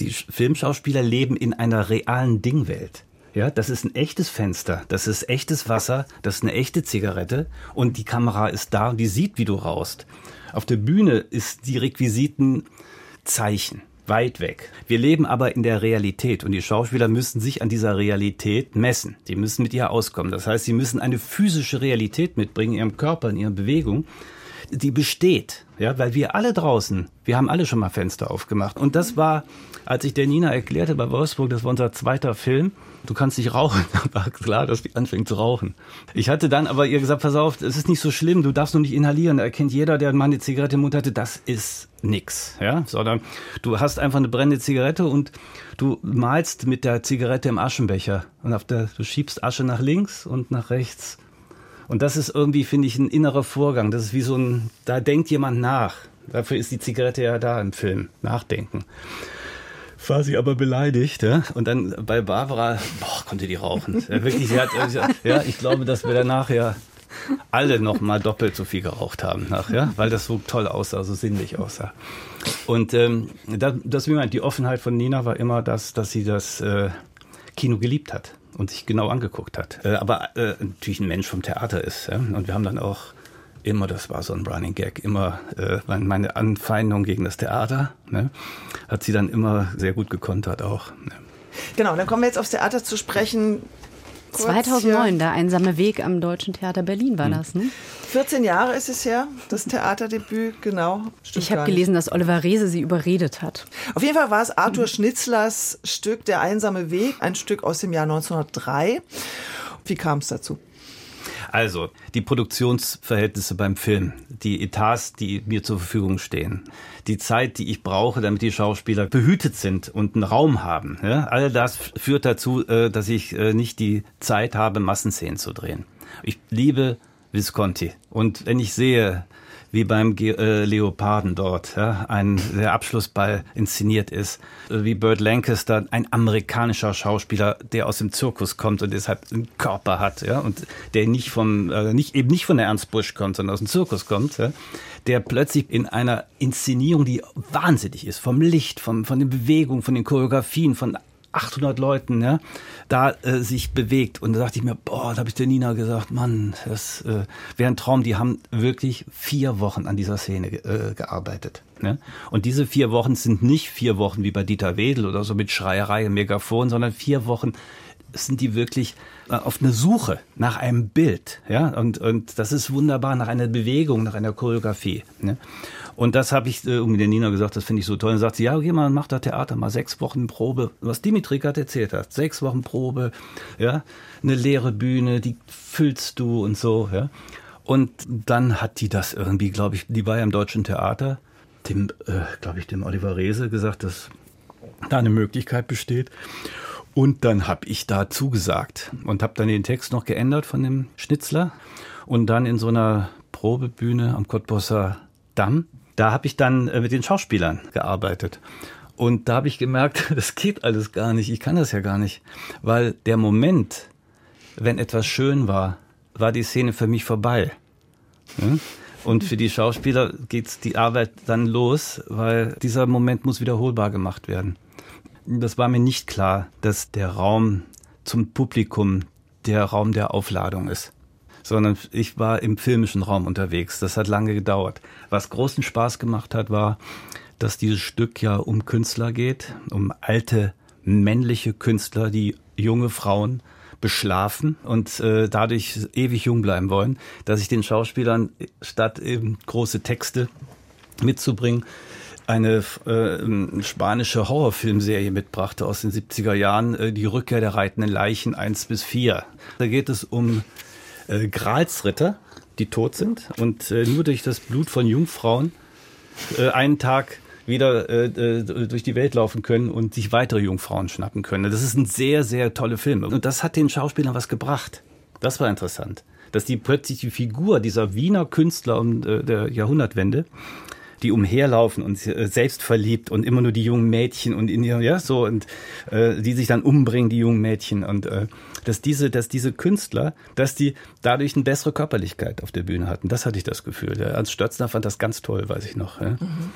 Speaker 1: Die Filmschauspieler leben in einer realen Dingwelt. Ja, das ist ein echtes Fenster, das ist echtes Wasser, das ist eine echte Zigarette und die Kamera ist da und die sieht, wie du raust. Auf der Bühne ist die Requisiten Zeichen weit weg. Wir leben aber in der Realität und die Schauspieler müssen sich an dieser Realität messen. Die müssen mit ihr auskommen. Das heißt, sie müssen eine physische Realität mitbringen in ihrem Körper, in ihrer Bewegung, die besteht. Ja, weil wir alle draußen, wir haben alle schon mal Fenster aufgemacht. Und das war, als ich der Nina erklärte bei Wolfsburg, das war unser zweiter Film, du kannst nicht rauchen. war klar, dass die anfängt zu rauchen. Ich hatte dann aber ihr gesagt, pass auf, es ist nicht so schlimm, du darfst nur nicht inhalieren. Da erkennt jeder, der mal eine Zigarette im Mund hatte, das ist nix. Ja, sondern du hast einfach eine brennende Zigarette und du malst mit der Zigarette im Aschenbecher. Und auf der, du schiebst Asche nach links und nach rechts und das ist irgendwie, finde ich, ein innerer Vorgang. Das ist wie so ein, da denkt jemand nach. Dafür ist die Zigarette ja da im Film. Nachdenken. Sie aber beleidigt, ja? Und dann bei Barbara, boah, konnte die rauchen. Ja, wirklich, sie hat, ja, ich glaube, dass wir danach ja alle noch mal doppelt so viel geraucht haben nach, ja, weil das so toll aussah, so sinnlich aussah. Und ähm, das, das wie man, die Offenheit von Nina war immer das, dass sie das äh, Kino geliebt hat und sich genau angeguckt hat. Äh, aber äh, natürlich ein Mensch vom Theater ist. Ja? Und wir haben dann auch immer, das war so ein Running Gag, immer äh, meine Anfeindung gegen das Theater, ne? hat sie dann immer sehr gut gekontert auch. Ne?
Speaker 4: Genau, dann kommen wir jetzt aufs Theater zu sprechen.
Speaker 5: 2009, der einsame Weg am Deutschen Theater Berlin war hm. das, ne?
Speaker 4: 14 Jahre ist es her, das Theaterdebüt, genau.
Speaker 5: ich habe gelesen, dass Oliver Reese sie überredet hat.
Speaker 4: Auf jeden Fall war es Arthur Schnitzlers Stück Der einsame Weg, ein Stück aus dem Jahr 1903. Wie kam es dazu?
Speaker 1: Also, die Produktionsverhältnisse beim Film, die Etats, die mir zur Verfügung stehen, die Zeit, die ich brauche, damit die Schauspieler behütet sind und einen Raum haben. Ja, all das führt dazu, äh, dass ich äh, nicht die Zeit habe, Massenszenen zu drehen. Ich liebe Visconti. Und wenn ich sehe, wie beim Ge äh, Leoparden dort ja, ein der Abschlussball inszeniert ist, äh, wie Burt Lancaster, ein amerikanischer Schauspieler, der aus dem Zirkus kommt und deshalb einen Körper hat, ja, und der nicht vom äh, nicht eben nicht von der Ernst Busch kommt, sondern aus dem Zirkus kommt, ja, der plötzlich in einer Inszenierung, die wahnsinnig ist, vom Licht, vom, von den Bewegungen, von den Choreografien, von 800 Leuten, ja, da äh, sich bewegt. Und da dachte ich mir, boah, da habe ich der Nina gesagt, Mann, das äh, wäre ein Traum. Die haben wirklich vier Wochen an dieser Szene äh, gearbeitet. Ne? Und diese vier Wochen sind nicht vier Wochen wie bei Dieter Wedel oder so mit Schreierei und Megafon, sondern vier Wochen sind die wirklich äh, auf eine Suche nach einem Bild, ja, und, und das ist wunderbar, nach einer Bewegung, nach einer Choreografie. Ne? Und das habe ich äh, irgendwie der Nina gesagt, das finde ich so toll. Und sagt sie, ja, okay, man macht da Theater, mal sechs Wochen Probe. Was Dimitri gerade erzählt hat, sechs Wochen Probe, ja, eine leere Bühne, die füllst du und so, ja. Und dann hat die das irgendwie, glaube ich, die war ja im Deutschen Theater, dem, äh, glaube ich, dem Oliver Rehse gesagt, dass da eine Möglichkeit besteht. Und dann habe ich da zugesagt und habe dann den Text noch geändert von dem Schnitzler und dann in so einer Probebühne am Cottbusser Damm da habe ich dann äh, mit den Schauspielern gearbeitet. Und da habe ich gemerkt, das geht alles gar nicht. Ich kann das ja gar nicht. Weil der Moment, wenn etwas schön war, war die Szene für mich vorbei. Und für die Schauspieler geht die Arbeit dann los, weil dieser Moment muss wiederholbar gemacht werden. Das war mir nicht klar, dass der Raum zum Publikum der Raum der Aufladung ist sondern ich war im filmischen Raum unterwegs. Das hat lange gedauert. Was großen Spaß gemacht hat, war, dass dieses Stück ja um Künstler geht, um alte männliche Künstler, die junge Frauen beschlafen und äh, dadurch ewig jung bleiben wollen, dass ich den Schauspielern statt eben große Texte mitzubringen, eine äh, spanische Horrorfilmserie mitbrachte aus den 70er Jahren, äh, die Rückkehr der reitenden Leichen 1 bis 4. Da geht es um äh, Gralsritter, die tot sind und äh, nur durch das Blut von Jungfrauen äh, einen Tag wieder äh, äh, durch die Welt laufen können und sich weitere Jungfrauen schnappen können. Das ist ein sehr, sehr tolle Film. Und das hat den Schauspielern was gebracht. Das war interessant. Dass die plötzlich die Figur dieser Wiener Künstler um äh, der Jahrhundertwende die umherlaufen und äh, selbst verliebt und immer nur die jungen Mädchen und in ihr, ja, so und äh, die sich dann umbringen, die jungen Mädchen und äh, dass diese, dass diese Künstler, dass die dadurch eine bessere Körperlichkeit auf der Bühne hatten. Das hatte ich das Gefühl. Ja. Ernst Stötzner fand das ganz toll, weiß ich noch. Ja. Mhm.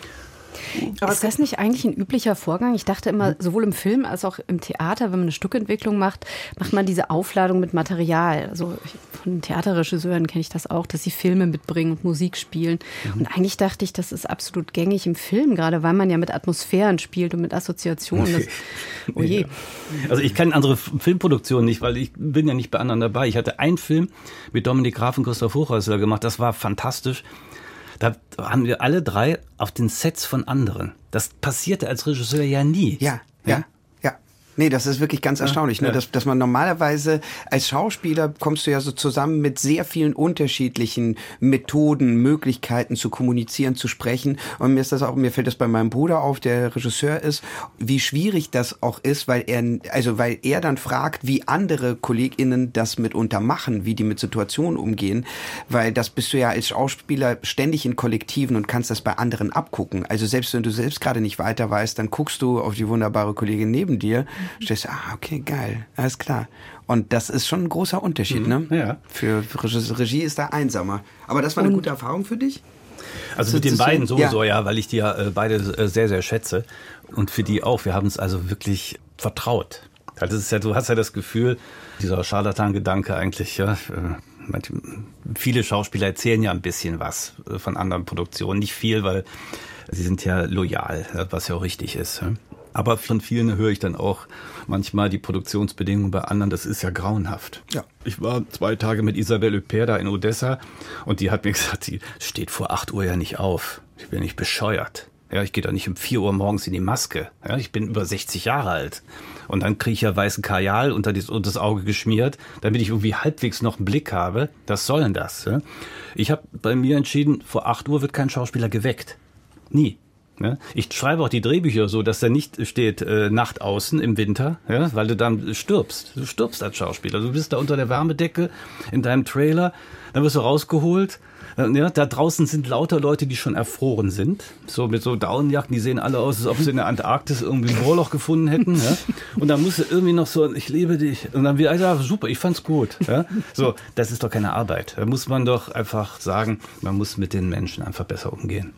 Speaker 5: Aber ist das nicht eigentlich ein üblicher Vorgang? Ich dachte immer, sowohl im Film als auch im Theater, wenn man eine Stückentwicklung macht, macht man diese Aufladung mit Material. Also von Theaterregisseuren kenne ich das auch, dass sie Filme mitbringen und Musik spielen. Mhm. Und eigentlich dachte ich, das ist absolut gängig im Film, gerade weil man ja mit Atmosphären spielt und mit Assoziationen. Das,
Speaker 1: oh je. Also ich kenne andere Filmproduktionen nicht, weil ich bin ja nicht bei anderen dabei. Ich hatte einen Film mit Dominik Graf und Christoph Hochhäusler gemacht, das war fantastisch. Da haben wir alle drei auf den Sets von anderen. Das passierte als Regisseur ja nie.
Speaker 2: Ja, ja. ja. Nee, das ist wirklich ganz erstaunlich, ne? dass, dass man normalerweise als Schauspieler kommst du ja so zusammen mit sehr vielen unterschiedlichen Methoden, Möglichkeiten zu kommunizieren, zu sprechen. Und mir ist das auch, mir fällt das bei meinem Bruder auf, der Regisseur ist, wie schwierig das auch ist, weil er, also weil er dann fragt, wie andere KollegInnen das mitunter machen, wie die mit Situationen umgehen, weil das bist du ja als Schauspieler ständig in Kollektiven und kannst das bei anderen abgucken. Also selbst wenn du selbst gerade nicht weiter weißt, dann guckst du auf die wunderbare Kollegin neben dir Stehst du, ah, okay, geil, alles klar. Und das ist schon ein großer Unterschied, mhm. ne?
Speaker 1: Ja.
Speaker 2: Für Regie ist da einsamer. Aber das war eine Und gute Erfahrung für dich?
Speaker 1: Also mit den beiden sowieso, ja. ja, weil ich die ja äh, beide äh, sehr, sehr schätze. Und für die auch. Wir haben es also wirklich vertraut. Also ist ja, du hast ja das Gefühl, dieser Scharlatan-Gedanke eigentlich, ja, äh, viele Schauspieler erzählen ja ein bisschen was von anderen Produktionen. Nicht viel, weil sie sind ja loyal, was ja auch richtig ist. Aber von vielen höre ich dann auch manchmal die Produktionsbedingungen bei anderen, das ist ja grauenhaft. Ja. Ich war zwei Tage mit Isabelle Huppert da in Odessa und die hat mir gesagt, sie steht vor acht Uhr ja nicht auf. Ich bin nicht bescheuert. Ja, ich gehe doch nicht um vier Uhr morgens in die Maske. Ja, ich bin über 60 Jahre alt. Und dann kriege ich ja weißen Kajal unter, das, unter das Auge geschmiert, damit ich irgendwie halbwegs noch einen Blick habe. Was soll denn das? Ja? Ich habe bei mir entschieden, vor acht Uhr wird kein Schauspieler geweckt. Nie. Ja? Ich schreibe auch die Drehbücher so, dass da nicht steht äh, Nacht außen im Winter, ja? weil du dann stirbst. Du stirbst als Schauspieler. Du bist da unter der Wärmedecke in deinem Trailer, dann wirst du rausgeholt. Ja, da draußen sind lauter Leute, die schon erfroren sind. So mit so Daunenjacken, die sehen alle aus, als ob sie in der Antarktis irgendwie ein Bohrloch gefunden hätten. Ja? Und dann musst du irgendwie noch so, ich liebe dich. Und dann wieder, ja, super, ich fand's gut. Ja? So, das ist doch keine Arbeit. Da muss man doch einfach sagen, man muss mit den Menschen einfach besser umgehen.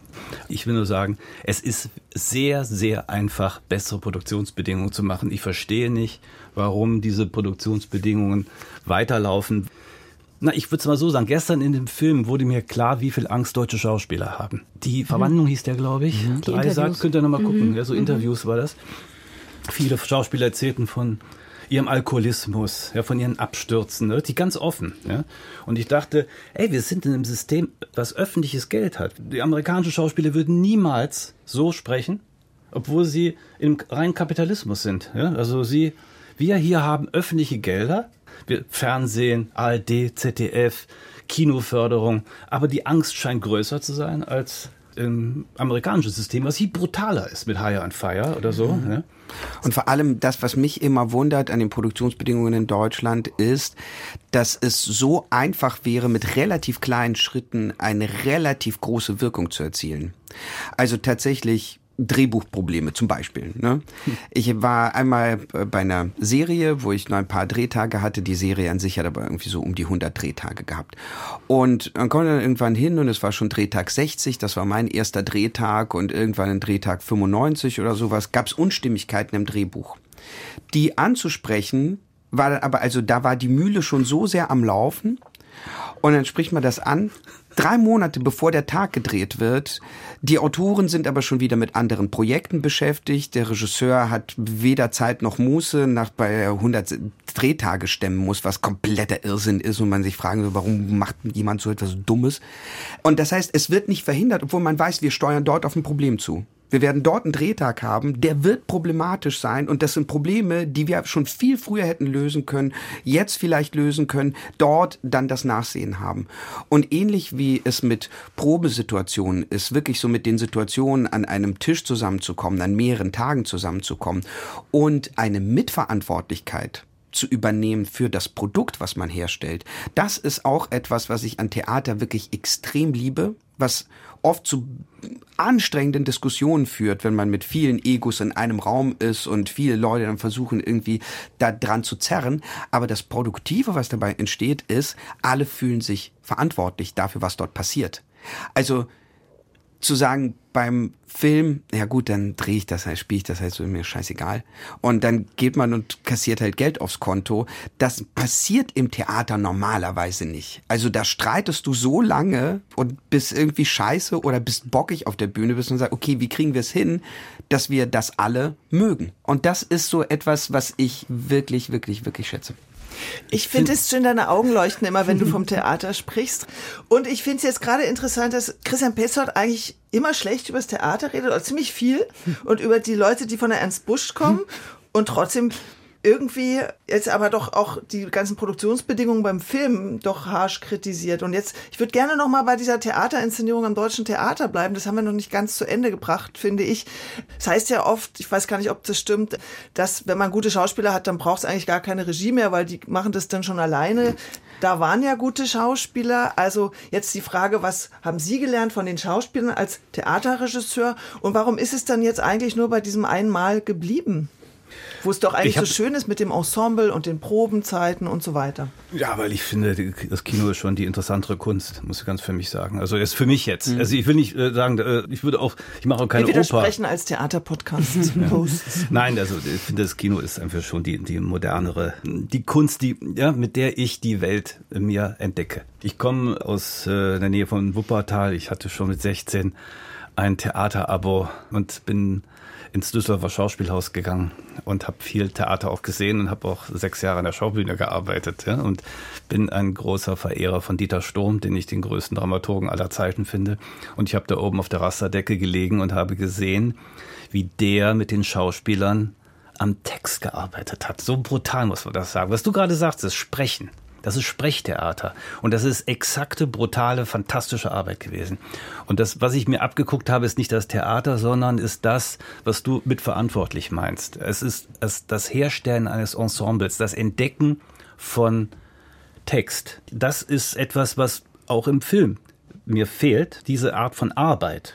Speaker 1: Ich will nur sagen, es ist sehr, sehr einfach, bessere Produktionsbedingungen zu machen. Ich verstehe nicht, warum diese Produktionsbedingungen weiterlaufen. Na, ich würde es mal so sagen, gestern in dem Film wurde mir klar, wie viel Angst deutsche Schauspieler haben. Die Verwandlung mhm. hieß der, glaube ich. Mhm. Dreisat, könnt ihr nochmal gucken. Mhm. Ja, so mhm. Interviews war das. Viele Schauspieler erzählten von ihrem Alkoholismus, ja, von ihren Abstürzen, ne, die ganz offen. Ja. Und ich dachte, ey, wir sind in einem System, das öffentliches Geld hat. Die amerikanischen Schauspieler würden niemals so sprechen, obwohl sie im reinen Kapitalismus sind. Ja. Also sie, wir hier haben öffentliche Gelder, wir Fernsehen, ARD, ZDF, Kinoförderung, aber die Angst scheint größer zu sein als im amerikanischen System, was viel brutaler ist mit Hire and Fire oder so. Mhm. Ne?
Speaker 2: Und vor allem das, was mich immer wundert an den Produktionsbedingungen in Deutschland, ist, dass es so einfach wäre, mit relativ kleinen Schritten eine relativ große Wirkung zu erzielen. Also tatsächlich Drehbuchprobleme zum Beispiel. Ne? Ich war einmal bei einer Serie, wo ich noch ein paar Drehtage hatte. Die Serie an sich hat aber irgendwie so um die 100 Drehtage gehabt. Und dann kommt dann irgendwann hin und es war schon Drehtag 60. Das war mein erster Drehtag und irgendwann ein Drehtag 95 oder sowas. Gab es Unstimmigkeiten im Drehbuch. Die anzusprechen war dann aber, also da war die Mühle schon so sehr am Laufen. Und dann spricht man das an drei Monate bevor der Tag gedreht wird. Die Autoren sind aber schon wieder mit anderen Projekten beschäftigt. Der Regisseur hat weder Zeit noch Muße nach bei 100 Drehtage stemmen muss, was kompletter Irrsinn ist und man sich fragen will, warum macht jemand so etwas Dummes? Und das heißt, es wird nicht verhindert, obwohl man weiß, wir steuern dort auf ein Problem zu. Wir werden dort einen Drehtag haben, der wird problematisch sein und das sind Probleme, die wir schon viel früher hätten lösen können, jetzt vielleicht lösen können, dort dann das Nachsehen haben. Und ähnlich wie es mit Probesituationen ist, wirklich so mit den Situationen an einem Tisch zusammenzukommen, an mehreren Tagen zusammenzukommen und eine Mitverantwortlichkeit zu übernehmen für das Produkt, was man herstellt. Das ist auch etwas, was ich an Theater wirklich extrem liebe, was oft zu anstrengenden Diskussionen führt, wenn man mit vielen Egos in einem Raum ist und viele Leute dann versuchen irgendwie da dran zu zerren. Aber das Produktive, was dabei entsteht, ist, alle fühlen sich verantwortlich dafür, was dort passiert. Also zu sagen, beim Film, ja gut, dann drehe ich das halt, spiele ich das halt so, mir scheißegal. Und dann geht man und kassiert halt Geld aufs Konto. Das passiert im Theater normalerweise nicht. Also da streitest du so lange und bist irgendwie scheiße oder bist bockig auf der Bühne bist und sagst, okay, wie kriegen wir es hin, dass wir das alle mögen? Und das ist so etwas, was ich wirklich, wirklich, wirklich schätze.
Speaker 4: Ich finde es schön, deine Augen leuchten immer, wenn du vom Theater sprichst. Und ich finde es jetzt gerade interessant, dass Christian Petzold eigentlich immer schlecht über das Theater redet, oder ziemlich viel, und über die Leute, die von der Ernst Busch kommen. Und trotzdem irgendwie jetzt aber doch auch die ganzen Produktionsbedingungen beim Film doch harsch kritisiert. Und jetzt, ich würde gerne noch mal bei dieser Theaterinszenierung am Deutschen Theater bleiben. Das haben wir noch nicht ganz zu Ende gebracht, finde ich. Das heißt ja oft, ich weiß gar nicht, ob das stimmt, dass wenn man gute Schauspieler hat, dann braucht es eigentlich gar keine Regie mehr, weil die machen das dann schon alleine. Da waren ja gute Schauspieler. Also jetzt die Frage, was haben Sie gelernt von den Schauspielern als Theaterregisseur? Und warum ist es dann jetzt eigentlich nur bei diesem einen Mal geblieben? Wo es doch eigentlich so schön ist mit dem Ensemble und den Probenzeiten und so weiter.
Speaker 1: Ja, weil ich finde, das Kino ist schon die interessantere Kunst, muss ich ganz für mich sagen. Also jetzt für mich jetzt. Mhm. Also ich will nicht äh, sagen, äh, ich würde auch, ich mache auch keine
Speaker 4: Wir
Speaker 1: Oper.
Speaker 4: sprechen als Theaterpodcast.
Speaker 1: Nein, also ich finde, das Kino ist einfach schon die, die modernere, die Kunst, die, ja, mit der ich die Welt mir entdecke. Ich komme aus äh, der Nähe von Wuppertal. Ich hatte schon mit 16 ein Theaterabo und bin ins Düsseldorfer Schauspielhaus gegangen und habe viel Theater auch gesehen und habe auch sechs Jahre an der Schaubühne gearbeitet ja, und bin ein großer Verehrer von Dieter Sturm, den ich den größten Dramaturgen aller Zeiten finde. Und ich habe da oben auf der Rasterdecke gelegen und habe gesehen, wie der mit den Schauspielern am Text gearbeitet hat. So brutal muss man das sagen. Was du gerade sagst, ist Sprechen. Das ist Sprechtheater. Und das ist exakte, brutale, fantastische Arbeit gewesen. Und das, was ich mir abgeguckt habe, ist nicht das Theater, sondern ist das, was du mitverantwortlich meinst. Es ist das Herstellen eines Ensembles, das Entdecken von Text. Das ist etwas, was auch im Film mir fehlt, diese Art von Arbeit.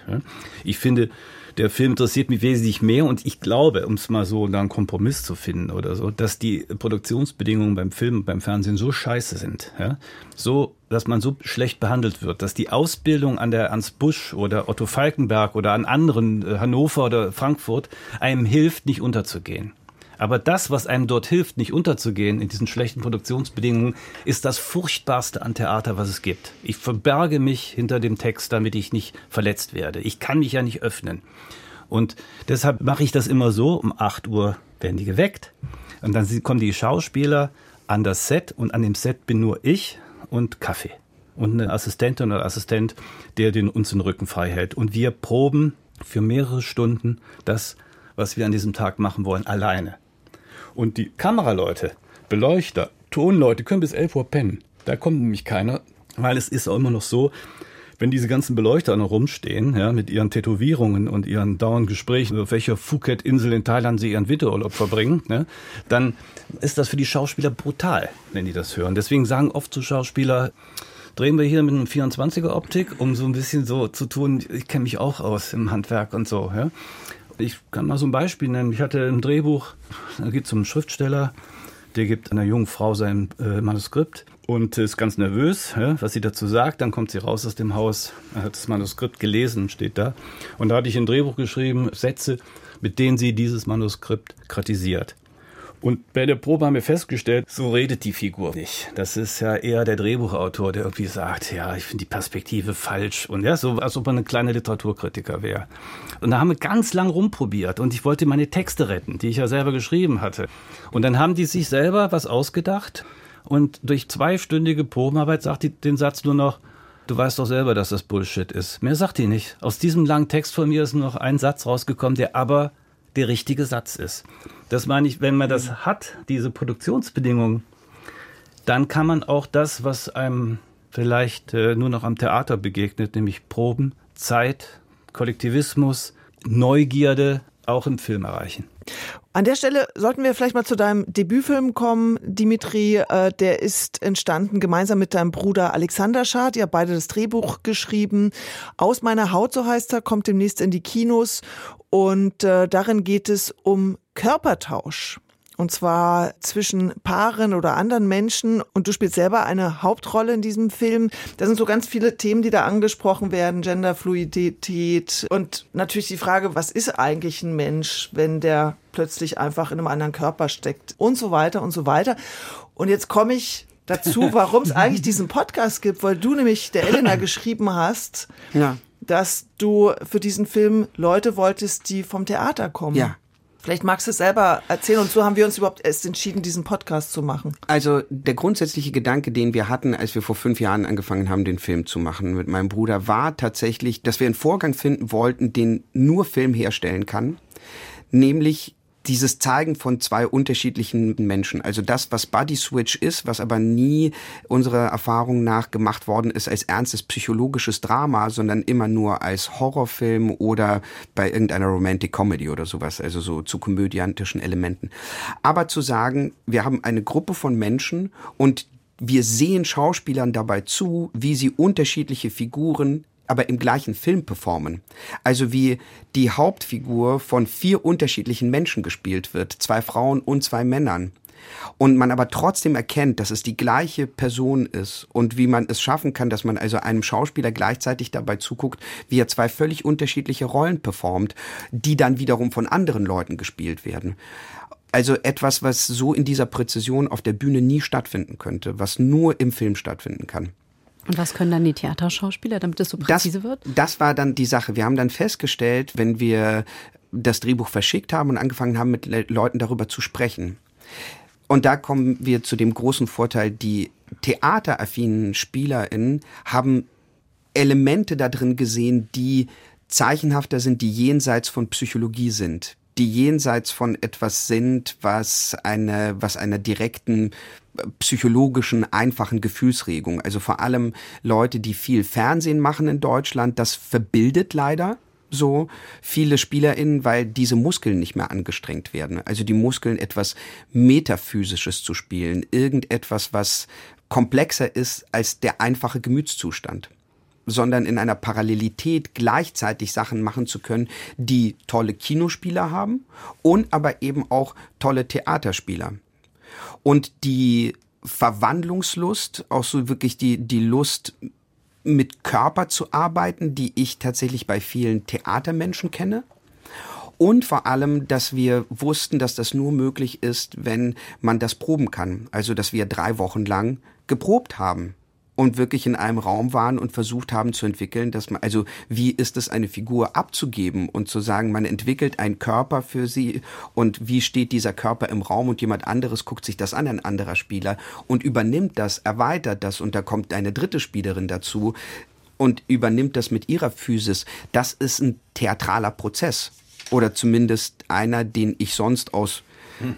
Speaker 1: Ich finde, der Film interessiert mich wesentlich mehr und ich glaube, um es mal so einen Kompromiss zu finden oder so, dass die Produktionsbedingungen beim Film und beim Fernsehen so scheiße sind, ja, so, dass man so schlecht behandelt wird, dass die Ausbildung an der Ernst Busch oder Otto Falkenberg oder an anderen äh, Hannover oder Frankfurt einem hilft, nicht unterzugehen. Aber das, was einem dort hilft, nicht unterzugehen in diesen schlechten Produktionsbedingungen, ist das furchtbarste an Theater, was es gibt. Ich verberge mich hinter dem Text, damit ich nicht verletzt werde. Ich kann mich ja nicht öffnen. Und deshalb mache ich das immer so, um 8 Uhr werden die geweckt und dann kommen die Schauspieler an das Set und an dem Set bin nur ich und Kaffee und eine Assistentin oder Assistent, der den, uns den Rücken frei hält. Und wir proben für mehrere Stunden das, was wir an diesem Tag machen wollen, alleine. Und die Kameraleute, Beleuchter, Tonleute können bis 11 Uhr pennen. Da kommt nämlich keiner, weil es ist auch immer noch so, wenn diese ganzen Beleuchter noch rumstehen, ja, mit ihren Tätowierungen und ihren dauernden Gesprächen, auf welcher Phuket-Insel in Thailand sie ihren Winterurlaub verbringen, ne, dann ist das für die Schauspieler brutal, wenn die das hören. Deswegen sagen oft zu Schauspieler, drehen wir hier mit einem 24er Optik, um so ein bisschen so zu tun, ich kenne mich auch aus im Handwerk und so, ja. Ich kann mal so ein Beispiel nennen. Ich hatte ein Drehbuch, da geht es um einen Schriftsteller, der gibt einer jungen Frau sein äh, Manuskript und ist ganz nervös, ja, was sie dazu sagt. Dann kommt sie raus aus dem Haus, hat das Manuskript gelesen, steht da. Und da hatte ich ein Drehbuch geschrieben, Sätze, mit denen sie dieses Manuskript kritisiert. Und bei der Probe haben wir festgestellt, so redet die Figur nicht. Das ist ja eher der Drehbuchautor, der irgendwie sagt, ja, ich finde die Perspektive falsch. Und ja, so als ob man ein kleiner Literaturkritiker wäre. Und da haben wir ganz lang rumprobiert und ich wollte meine Texte retten, die ich ja selber geschrieben hatte. Und dann haben die sich selber was ausgedacht und durch zweistündige Probenarbeit sagt die den Satz nur noch, du weißt doch selber, dass das Bullshit ist. Mehr sagt die nicht. Aus diesem langen Text von mir ist nur noch ein Satz rausgekommen, der aber der richtige Satz ist. Das meine ich, wenn man das hat, diese Produktionsbedingungen, dann kann man auch das, was einem vielleicht äh, nur noch am Theater begegnet, nämlich Proben, Zeit, Kollektivismus, Neugierde, auch im Film erreichen.
Speaker 4: An der Stelle sollten wir vielleicht mal zu deinem Debütfilm kommen, Dimitri. Äh, der ist entstanden gemeinsam mit deinem Bruder Alexander Schad. Ihr habt beide das Drehbuch geschrieben. Aus meiner Haut, so heißt er, kommt demnächst in die Kinos. Und äh, darin geht es um Körpertausch. Und zwar zwischen Paaren oder anderen Menschen. Und du spielst selber eine Hauptrolle in diesem Film. Da sind so ganz viele Themen, die da angesprochen werden. Genderfluidität. Und natürlich die Frage, was ist eigentlich ein Mensch, wenn der plötzlich einfach in einem anderen Körper steckt? Und so weiter und so weiter. Und jetzt komme ich dazu, warum es eigentlich diesen Podcast gibt, weil du nämlich der Elena geschrieben hast, ja. dass du für diesen Film Leute wolltest, die vom Theater kommen.
Speaker 2: Ja.
Speaker 4: Vielleicht magst du es selber erzählen und so haben wir uns überhaupt erst entschieden, diesen Podcast zu machen.
Speaker 2: Also der grundsätzliche Gedanke, den wir hatten, als wir vor fünf Jahren angefangen haben, den Film zu machen mit meinem Bruder, war tatsächlich, dass wir einen Vorgang finden wollten, den nur Film herstellen kann, nämlich dieses Zeigen von zwei unterschiedlichen Menschen. Also das, was Body Switch ist, was aber nie unserer Erfahrung nach gemacht worden ist als ernstes psychologisches Drama, sondern immer nur als Horrorfilm oder bei irgendeiner Romantic Comedy oder sowas, also so zu komödiantischen Elementen. Aber zu sagen, wir haben eine Gruppe von Menschen und wir sehen Schauspielern dabei zu, wie sie unterschiedliche Figuren aber im gleichen Film performen. Also wie die Hauptfigur von vier unterschiedlichen Menschen gespielt wird, zwei Frauen und zwei Männern. Und man aber trotzdem erkennt, dass es die gleiche Person ist und wie man es schaffen kann, dass man also einem Schauspieler gleichzeitig dabei zuguckt, wie er zwei völlig unterschiedliche Rollen performt, die dann wiederum von anderen Leuten gespielt werden. Also etwas, was so in dieser Präzision auf der Bühne nie stattfinden könnte, was nur im Film stattfinden kann.
Speaker 5: Und was können dann die Theaterschauspieler, damit es so präzise
Speaker 2: das,
Speaker 5: wird?
Speaker 2: Das war dann die Sache. Wir haben dann festgestellt, wenn wir das Drehbuch verschickt haben und angefangen haben, mit Leuten darüber zu sprechen. Und da kommen wir zu dem großen Vorteil, die theateraffinen SpielerInnen haben Elemente da drin gesehen, die zeichenhafter sind, die jenseits von Psychologie sind, die jenseits von etwas sind, was eine, was einer direkten psychologischen, einfachen Gefühlsregung. Also vor allem Leute, die viel Fernsehen machen in Deutschland, das verbildet leider so viele SpielerInnen, weil diese Muskeln nicht mehr angestrengt werden. Also die Muskeln etwas Metaphysisches zu spielen, irgendetwas, was komplexer ist als der einfache Gemütszustand sondern in einer Parallelität gleichzeitig Sachen machen zu können, die tolle Kinospieler haben und aber eben auch tolle Theaterspieler. Und die Verwandlungslust, auch so wirklich die, die Lust, mit Körper zu arbeiten, die ich tatsächlich bei vielen Theatermenschen kenne. Und vor allem, dass wir wussten, dass das nur möglich ist, wenn man das proben kann. Also, dass wir drei Wochen lang geprobt haben und wirklich in einem Raum waren und versucht haben zu entwickeln, dass man, also wie ist es, eine Figur abzugeben und zu sagen, man entwickelt einen Körper für sie und wie steht dieser Körper im Raum und jemand anderes guckt sich das an, ein anderer Spieler und übernimmt das, erweitert das und da kommt eine dritte Spielerin dazu und übernimmt das mit ihrer Physis. Das ist ein theatraler Prozess oder zumindest einer, den ich sonst aus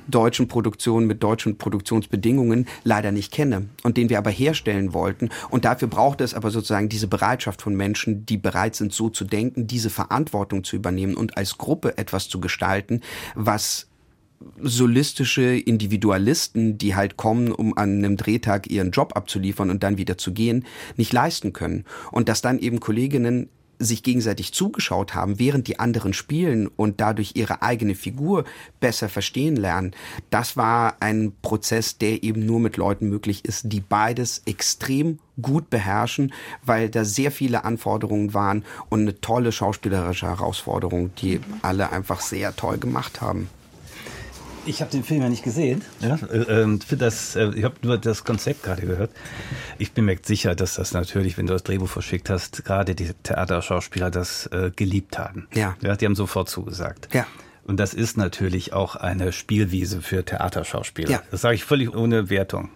Speaker 2: deutschen Produktionen mit deutschen Produktionsbedingungen leider nicht kenne und den wir aber herstellen wollten. Und dafür braucht es aber sozusagen diese Bereitschaft von Menschen, die bereit sind, so zu denken, diese Verantwortung zu übernehmen und als Gruppe etwas zu gestalten, was solistische Individualisten, die halt kommen, um an einem Drehtag ihren Job abzuliefern und dann wieder zu gehen, nicht leisten können. Und dass dann eben Kolleginnen sich gegenseitig zugeschaut haben, während die anderen spielen und dadurch ihre eigene Figur besser verstehen lernen, das war ein Prozess, der eben nur mit Leuten möglich ist, die beides extrem gut beherrschen, weil da sehr viele Anforderungen waren und eine tolle schauspielerische Herausforderung, die alle einfach sehr toll gemacht haben.
Speaker 1: Ich habe den Film ja nicht gesehen. Ja? Äh, ähm, für das, äh, ich habe nur das Konzept gerade gehört. Ich bin mir sicher, dass das natürlich, wenn du das Drehbuch verschickt hast, gerade die Theaterschauspieler das äh, geliebt haben.
Speaker 2: Ja.
Speaker 1: ja. Die haben sofort zugesagt.
Speaker 2: Ja.
Speaker 1: Und das ist natürlich auch eine Spielwiese für Theaterschauspieler.
Speaker 2: Ja.
Speaker 1: Das sage ich völlig ohne Wertung.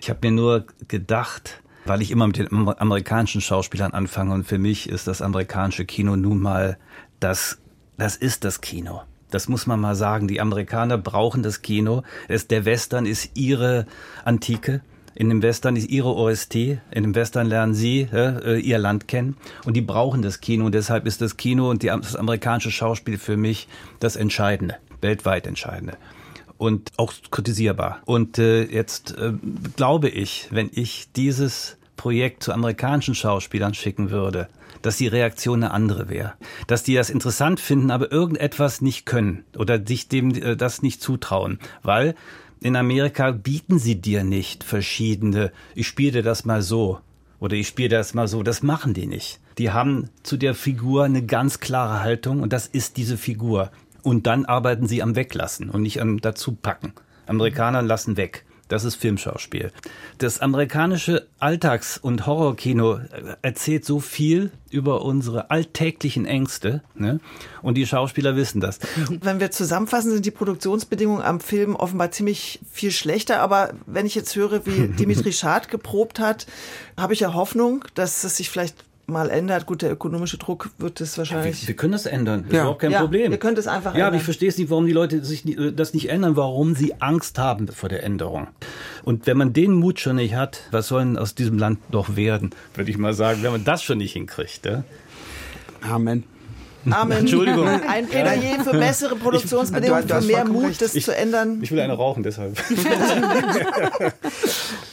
Speaker 1: Ich habe mir nur gedacht, weil ich immer mit den amerikanischen Schauspielern anfange und für mich ist das amerikanische Kino nun mal das, das ist das Kino. Das muss man mal sagen. Die Amerikaner brauchen das Kino. Es, der Western ist ihre Antike. In dem Western ist ihre OST. In dem Western lernen sie äh, ihr Land kennen. Und die brauchen das Kino. Und deshalb ist das Kino und die, das amerikanische Schauspiel für mich das Entscheidende. Weltweit Entscheidende und auch kritisierbar. Und äh, jetzt äh, glaube ich, wenn ich dieses Projekt zu amerikanischen Schauspielern schicken würde, dass die Reaktion eine andere wäre. Dass die das interessant finden, aber irgendetwas nicht können oder sich dem äh, das nicht zutrauen. Weil in Amerika bieten sie dir nicht verschiedene, ich spiele dir das mal so oder ich spiele das mal so. Das machen die nicht. Die haben zu der Figur eine ganz klare Haltung und das ist diese Figur. Und dann arbeiten sie am Weglassen und nicht am Dazupacken. Amerikaner lassen weg. Das ist Filmschauspiel. Das amerikanische Alltags- und Horrorkino erzählt so viel über unsere alltäglichen Ängste. Ne? Und die Schauspieler wissen das.
Speaker 4: Wenn wir zusammenfassen, sind die Produktionsbedingungen am Film offenbar ziemlich viel schlechter. Aber wenn ich jetzt höre, wie Dimitri Schad geprobt hat, habe ich ja Hoffnung, dass es sich vielleicht mal ändert. Gut, der ökonomische Druck wird es wahrscheinlich.
Speaker 1: Wir, wir können das ändern. Das
Speaker 2: Ja.
Speaker 1: ist überhaupt kein
Speaker 4: ja,
Speaker 1: Problem.
Speaker 4: Ihr könnt es einfach
Speaker 1: Ja, aber
Speaker 4: ändern.
Speaker 1: ich verstehe es nicht, warum die Leute sich äh, das nicht ändern, warum sie Angst haben vor der Änderung. Und wenn man den Mut schon nicht hat, was soll denn aus diesem Land noch werden, würde ich mal sagen, wenn man das schon nicht hinkriegt. Ja?
Speaker 2: Amen.
Speaker 4: Amen.
Speaker 1: Entschuldigung.
Speaker 4: Ein Plädoyer für bessere Produktionsbedingungen,
Speaker 2: Du- du
Speaker 4: für mehr Mut,
Speaker 2: recht.
Speaker 4: das zu ändern.
Speaker 1: Ich will eine rauchen, deshalb.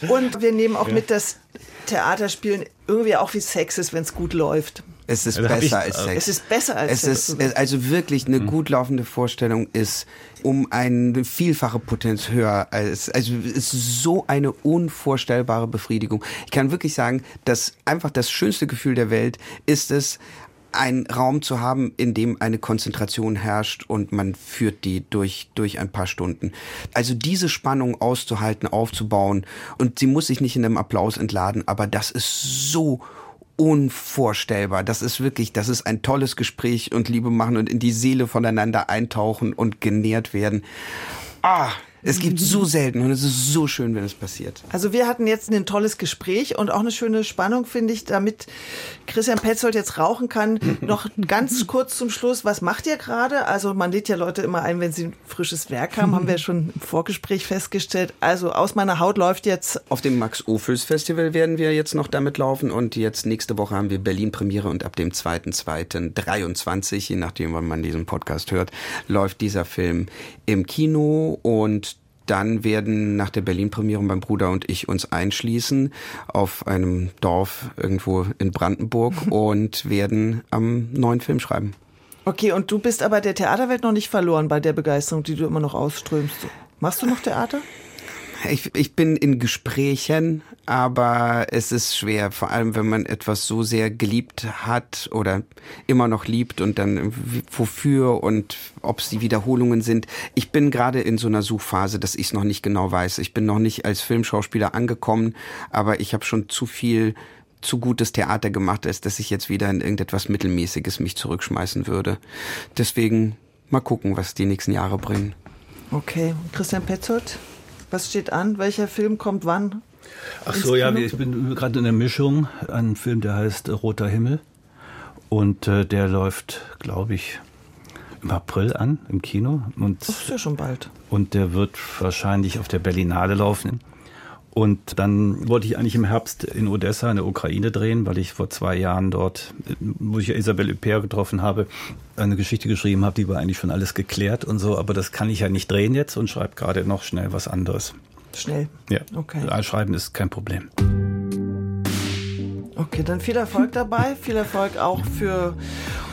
Speaker 4: Und wir nehmen auch mit, dass Theaterspielen irgendwie auch wie Sex ist, wenn es gut läuft.
Speaker 2: Es ist
Speaker 1: Ja,
Speaker 2: besser
Speaker 1: ich-
Speaker 2: als Sex.
Speaker 4: Es ist besser als
Speaker 2: Es
Speaker 4: Sex.
Speaker 2: ist es- also wirklich eine gut laufende Vorstellung ist um eine vielfache Potenz höher als also es ist so eine unvorstellbare Befriedigung. Ich kann wirklich sagen, dass einfach das schönste Gefühl der Welt ist es einen Raum zu haben, in dem eine Konzentration herrscht und man führt die durch, durch ein paar Stunden. Also diese Spannung auszuhalten, aufzubauen und sie muss sich nicht in einem Applaus entladen, aber das ist so unvorstellbar. Das ist wirklich, das ist ein tolles Gespräch und Liebe machen und in die Seele voneinander eintauchen und genährt werden. Ah, es gibt so selten und es ist so schön, wenn es passiert.
Speaker 4: Also wir hatten jetzt ein tolles Gespräch und auch eine schöne Spannung, finde ich, damit Christian Petzold jetzt rauchen kann. Noch ganz kurz zum Schluss, was macht ihr gerade? Also man lädt ja Leute immer ein, wenn sie ein frisches Werk haben, haben wir schon im Vorgespräch festgestellt. Also aus meiner Haut läuft jetzt
Speaker 2: Auf dem Max-Ophüls-Festival werden wir jetzt noch damit laufen und jetzt nächste Woche haben wir Berlin-Premiere und ab dem 2.2.23, je nachdem, wann man diesen Podcast hört, läuft dieser Film im Kino und dann werden nach der Berlin-Premiere mein Bruder und ich uns einschließen auf einem Dorf irgendwo in Brandenburg und werden am neuen Film schreiben.
Speaker 4: Okay, und du bist aber der Theaterwelt noch nicht verloren bei der Begeisterung, die du immer noch ausströmst. Machst du noch Theater?
Speaker 2: Ich, ich bin in Gesprächen, aber es ist schwer, vor allem wenn man etwas so sehr geliebt hat oder immer noch liebt und dann wofür und ob es die Wiederholungen sind. Ich bin gerade in so einer Suchphase, dass ich es noch nicht genau weiß. Ich bin noch nicht als Filmschauspieler angekommen, aber ich habe schon zu viel zu gutes Theater gemacht, als dass ich jetzt wieder in irgendetwas Mittelmäßiges mich zurückschmeißen würde. Deswegen mal gucken, was die nächsten Jahre bringen.
Speaker 4: Okay, Christian Petzold, was steht an? Welcher Film kommt wann?
Speaker 1: Ach so, ja, ich bin gerade in der Mischung. Ein Film, der heißt äh, Roter Himmel. Und äh, der läuft, glaube ich, im April an im Kino. Und,
Speaker 4: Das ist ja schon bald.
Speaker 1: und der wird wahrscheinlich auf der Berlinale laufen. Und dann wollte ich eigentlich im Herbst in Odessa, in der Ukraine drehen, weil ich vor zwei Jahren dort, wo ich ja Isabelle Huppert getroffen habe, eine Geschichte geschrieben habe, die war eigentlich schon alles geklärt und so. Aber das kann ich ja nicht drehen jetzt und schreibe gerade noch schnell was anderes.
Speaker 4: Schnell.
Speaker 1: Ja,
Speaker 4: Okay.
Speaker 1: Schreiben ist kein Problem.
Speaker 4: Okay, dann viel Erfolg dabei. Viel Erfolg auch für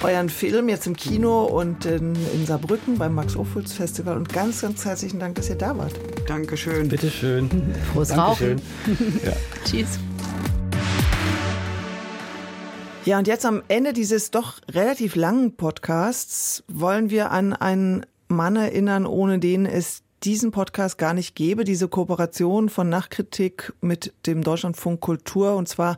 Speaker 4: euren Film jetzt im Kino und in, in Saarbrücken beim Max-Ophüls Festival. Und ganz, ganz herzlichen Dank, dass ihr da wart.
Speaker 2: Dankeschön.
Speaker 1: Bitteschön.
Speaker 5: Frohes
Speaker 1: Dankeschön.
Speaker 5: Rauchen.
Speaker 1: Ja.
Speaker 5: Tschüss.
Speaker 4: Ja, und jetzt am Ende dieses doch relativ langen Podcasts wollen wir an einen Mann erinnern, ohne den es diesen Podcast gar nicht gäbe, diese Kooperation von Nachkritik mit dem Deutschlandfunk Kultur und zwar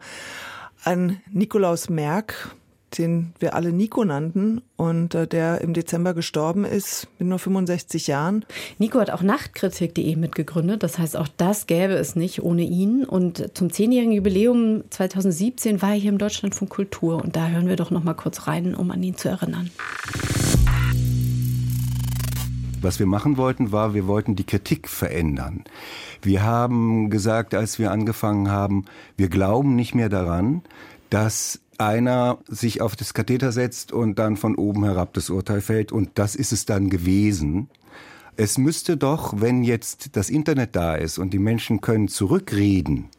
Speaker 4: an Nikolaus Merck, den wir alle Nico nannten und äh, der im Dezember gestorben ist mit nur 65 Jahren.
Speaker 5: Nico hat auch Nachtkritik.de mitgegründet. Das heißt, auch das gäbe es nicht ohne ihn. Und zum zehnjährigen Jubiläum 2017 war er hier im Deutschlandfunk Kultur. Und da hören wir doch noch mal kurz rein, um an ihn zu erinnern.
Speaker 6: Was wir machen wollten, war, wir wollten die Kritik verändern. Wir haben gesagt, als wir angefangen haben, wir glauben nicht mehr daran, dass einer sich auf das Katheter setzt und dann von oben herab das Urteil fällt und das ist es dann gewesen. Es müsste doch, wenn jetzt das Internet da ist und die Menschen können zurückreden,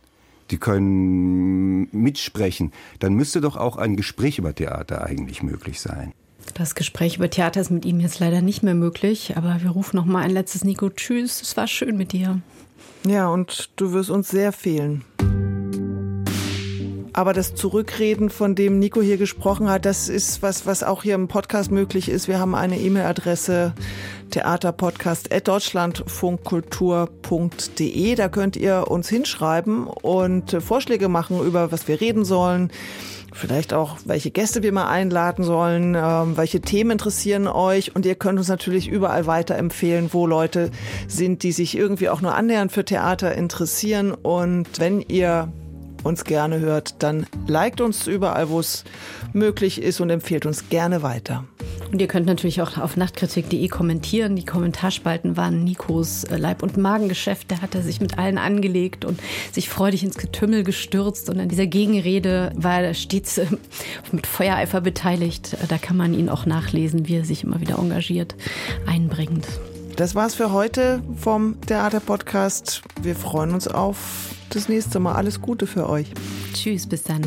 Speaker 6: die können mitsprechen, dann müsste doch auch ein Gespräch über Theater eigentlich möglich sein.
Speaker 5: Das Gespräch über Theater ist mit ihm jetzt leider nicht mehr möglich. Aber wir rufen noch mal ein letztes Nico. Tschüss, es war schön mit dir.
Speaker 4: Ja, und du wirst uns sehr fehlen. Aber das Zurückreden, von dem Nico hier gesprochen hat, das ist was, was auch hier im Podcast möglich ist. Wir haben eine E-Mail-Adresse, theaterpodcast.deutschlandfunkkultur.de. Da könnt ihr uns hinschreiben und Vorschläge machen, über was wir reden sollen. Vielleicht auch, welche Gäste wir mal einladen sollen, ähm, welche Themen interessieren euch. Und ihr könnt uns natürlich überall weiterempfehlen, wo Leute sind, die sich irgendwie auch nur annähernd für Theater interessieren. Und wenn ihr uns gerne hört, dann liked uns überall, wo es möglich ist und empfehlt uns gerne weiter.
Speaker 5: Und ihr könnt natürlich auch auf nachtkritik.de kommentieren. Die Kommentarspalten waren Nikos äh, Leib- und Magengeschäft. Der hat er sich mit allen angelegt und sich freudig ins Getümmel gestürzt. Und an dieser Gegenrede war er stets äh, mit Feuereifer beteiligt. Da kann man ihn auch nachlesen, wie er sich immer wieder engagiert einbringt.
Speaker 4: Das war's für heute vom Theaterpodcast. Wir freuen uns auf das nächste Mal. Alles Gute für euch.
Speaker 5: Tschüss, bis dann.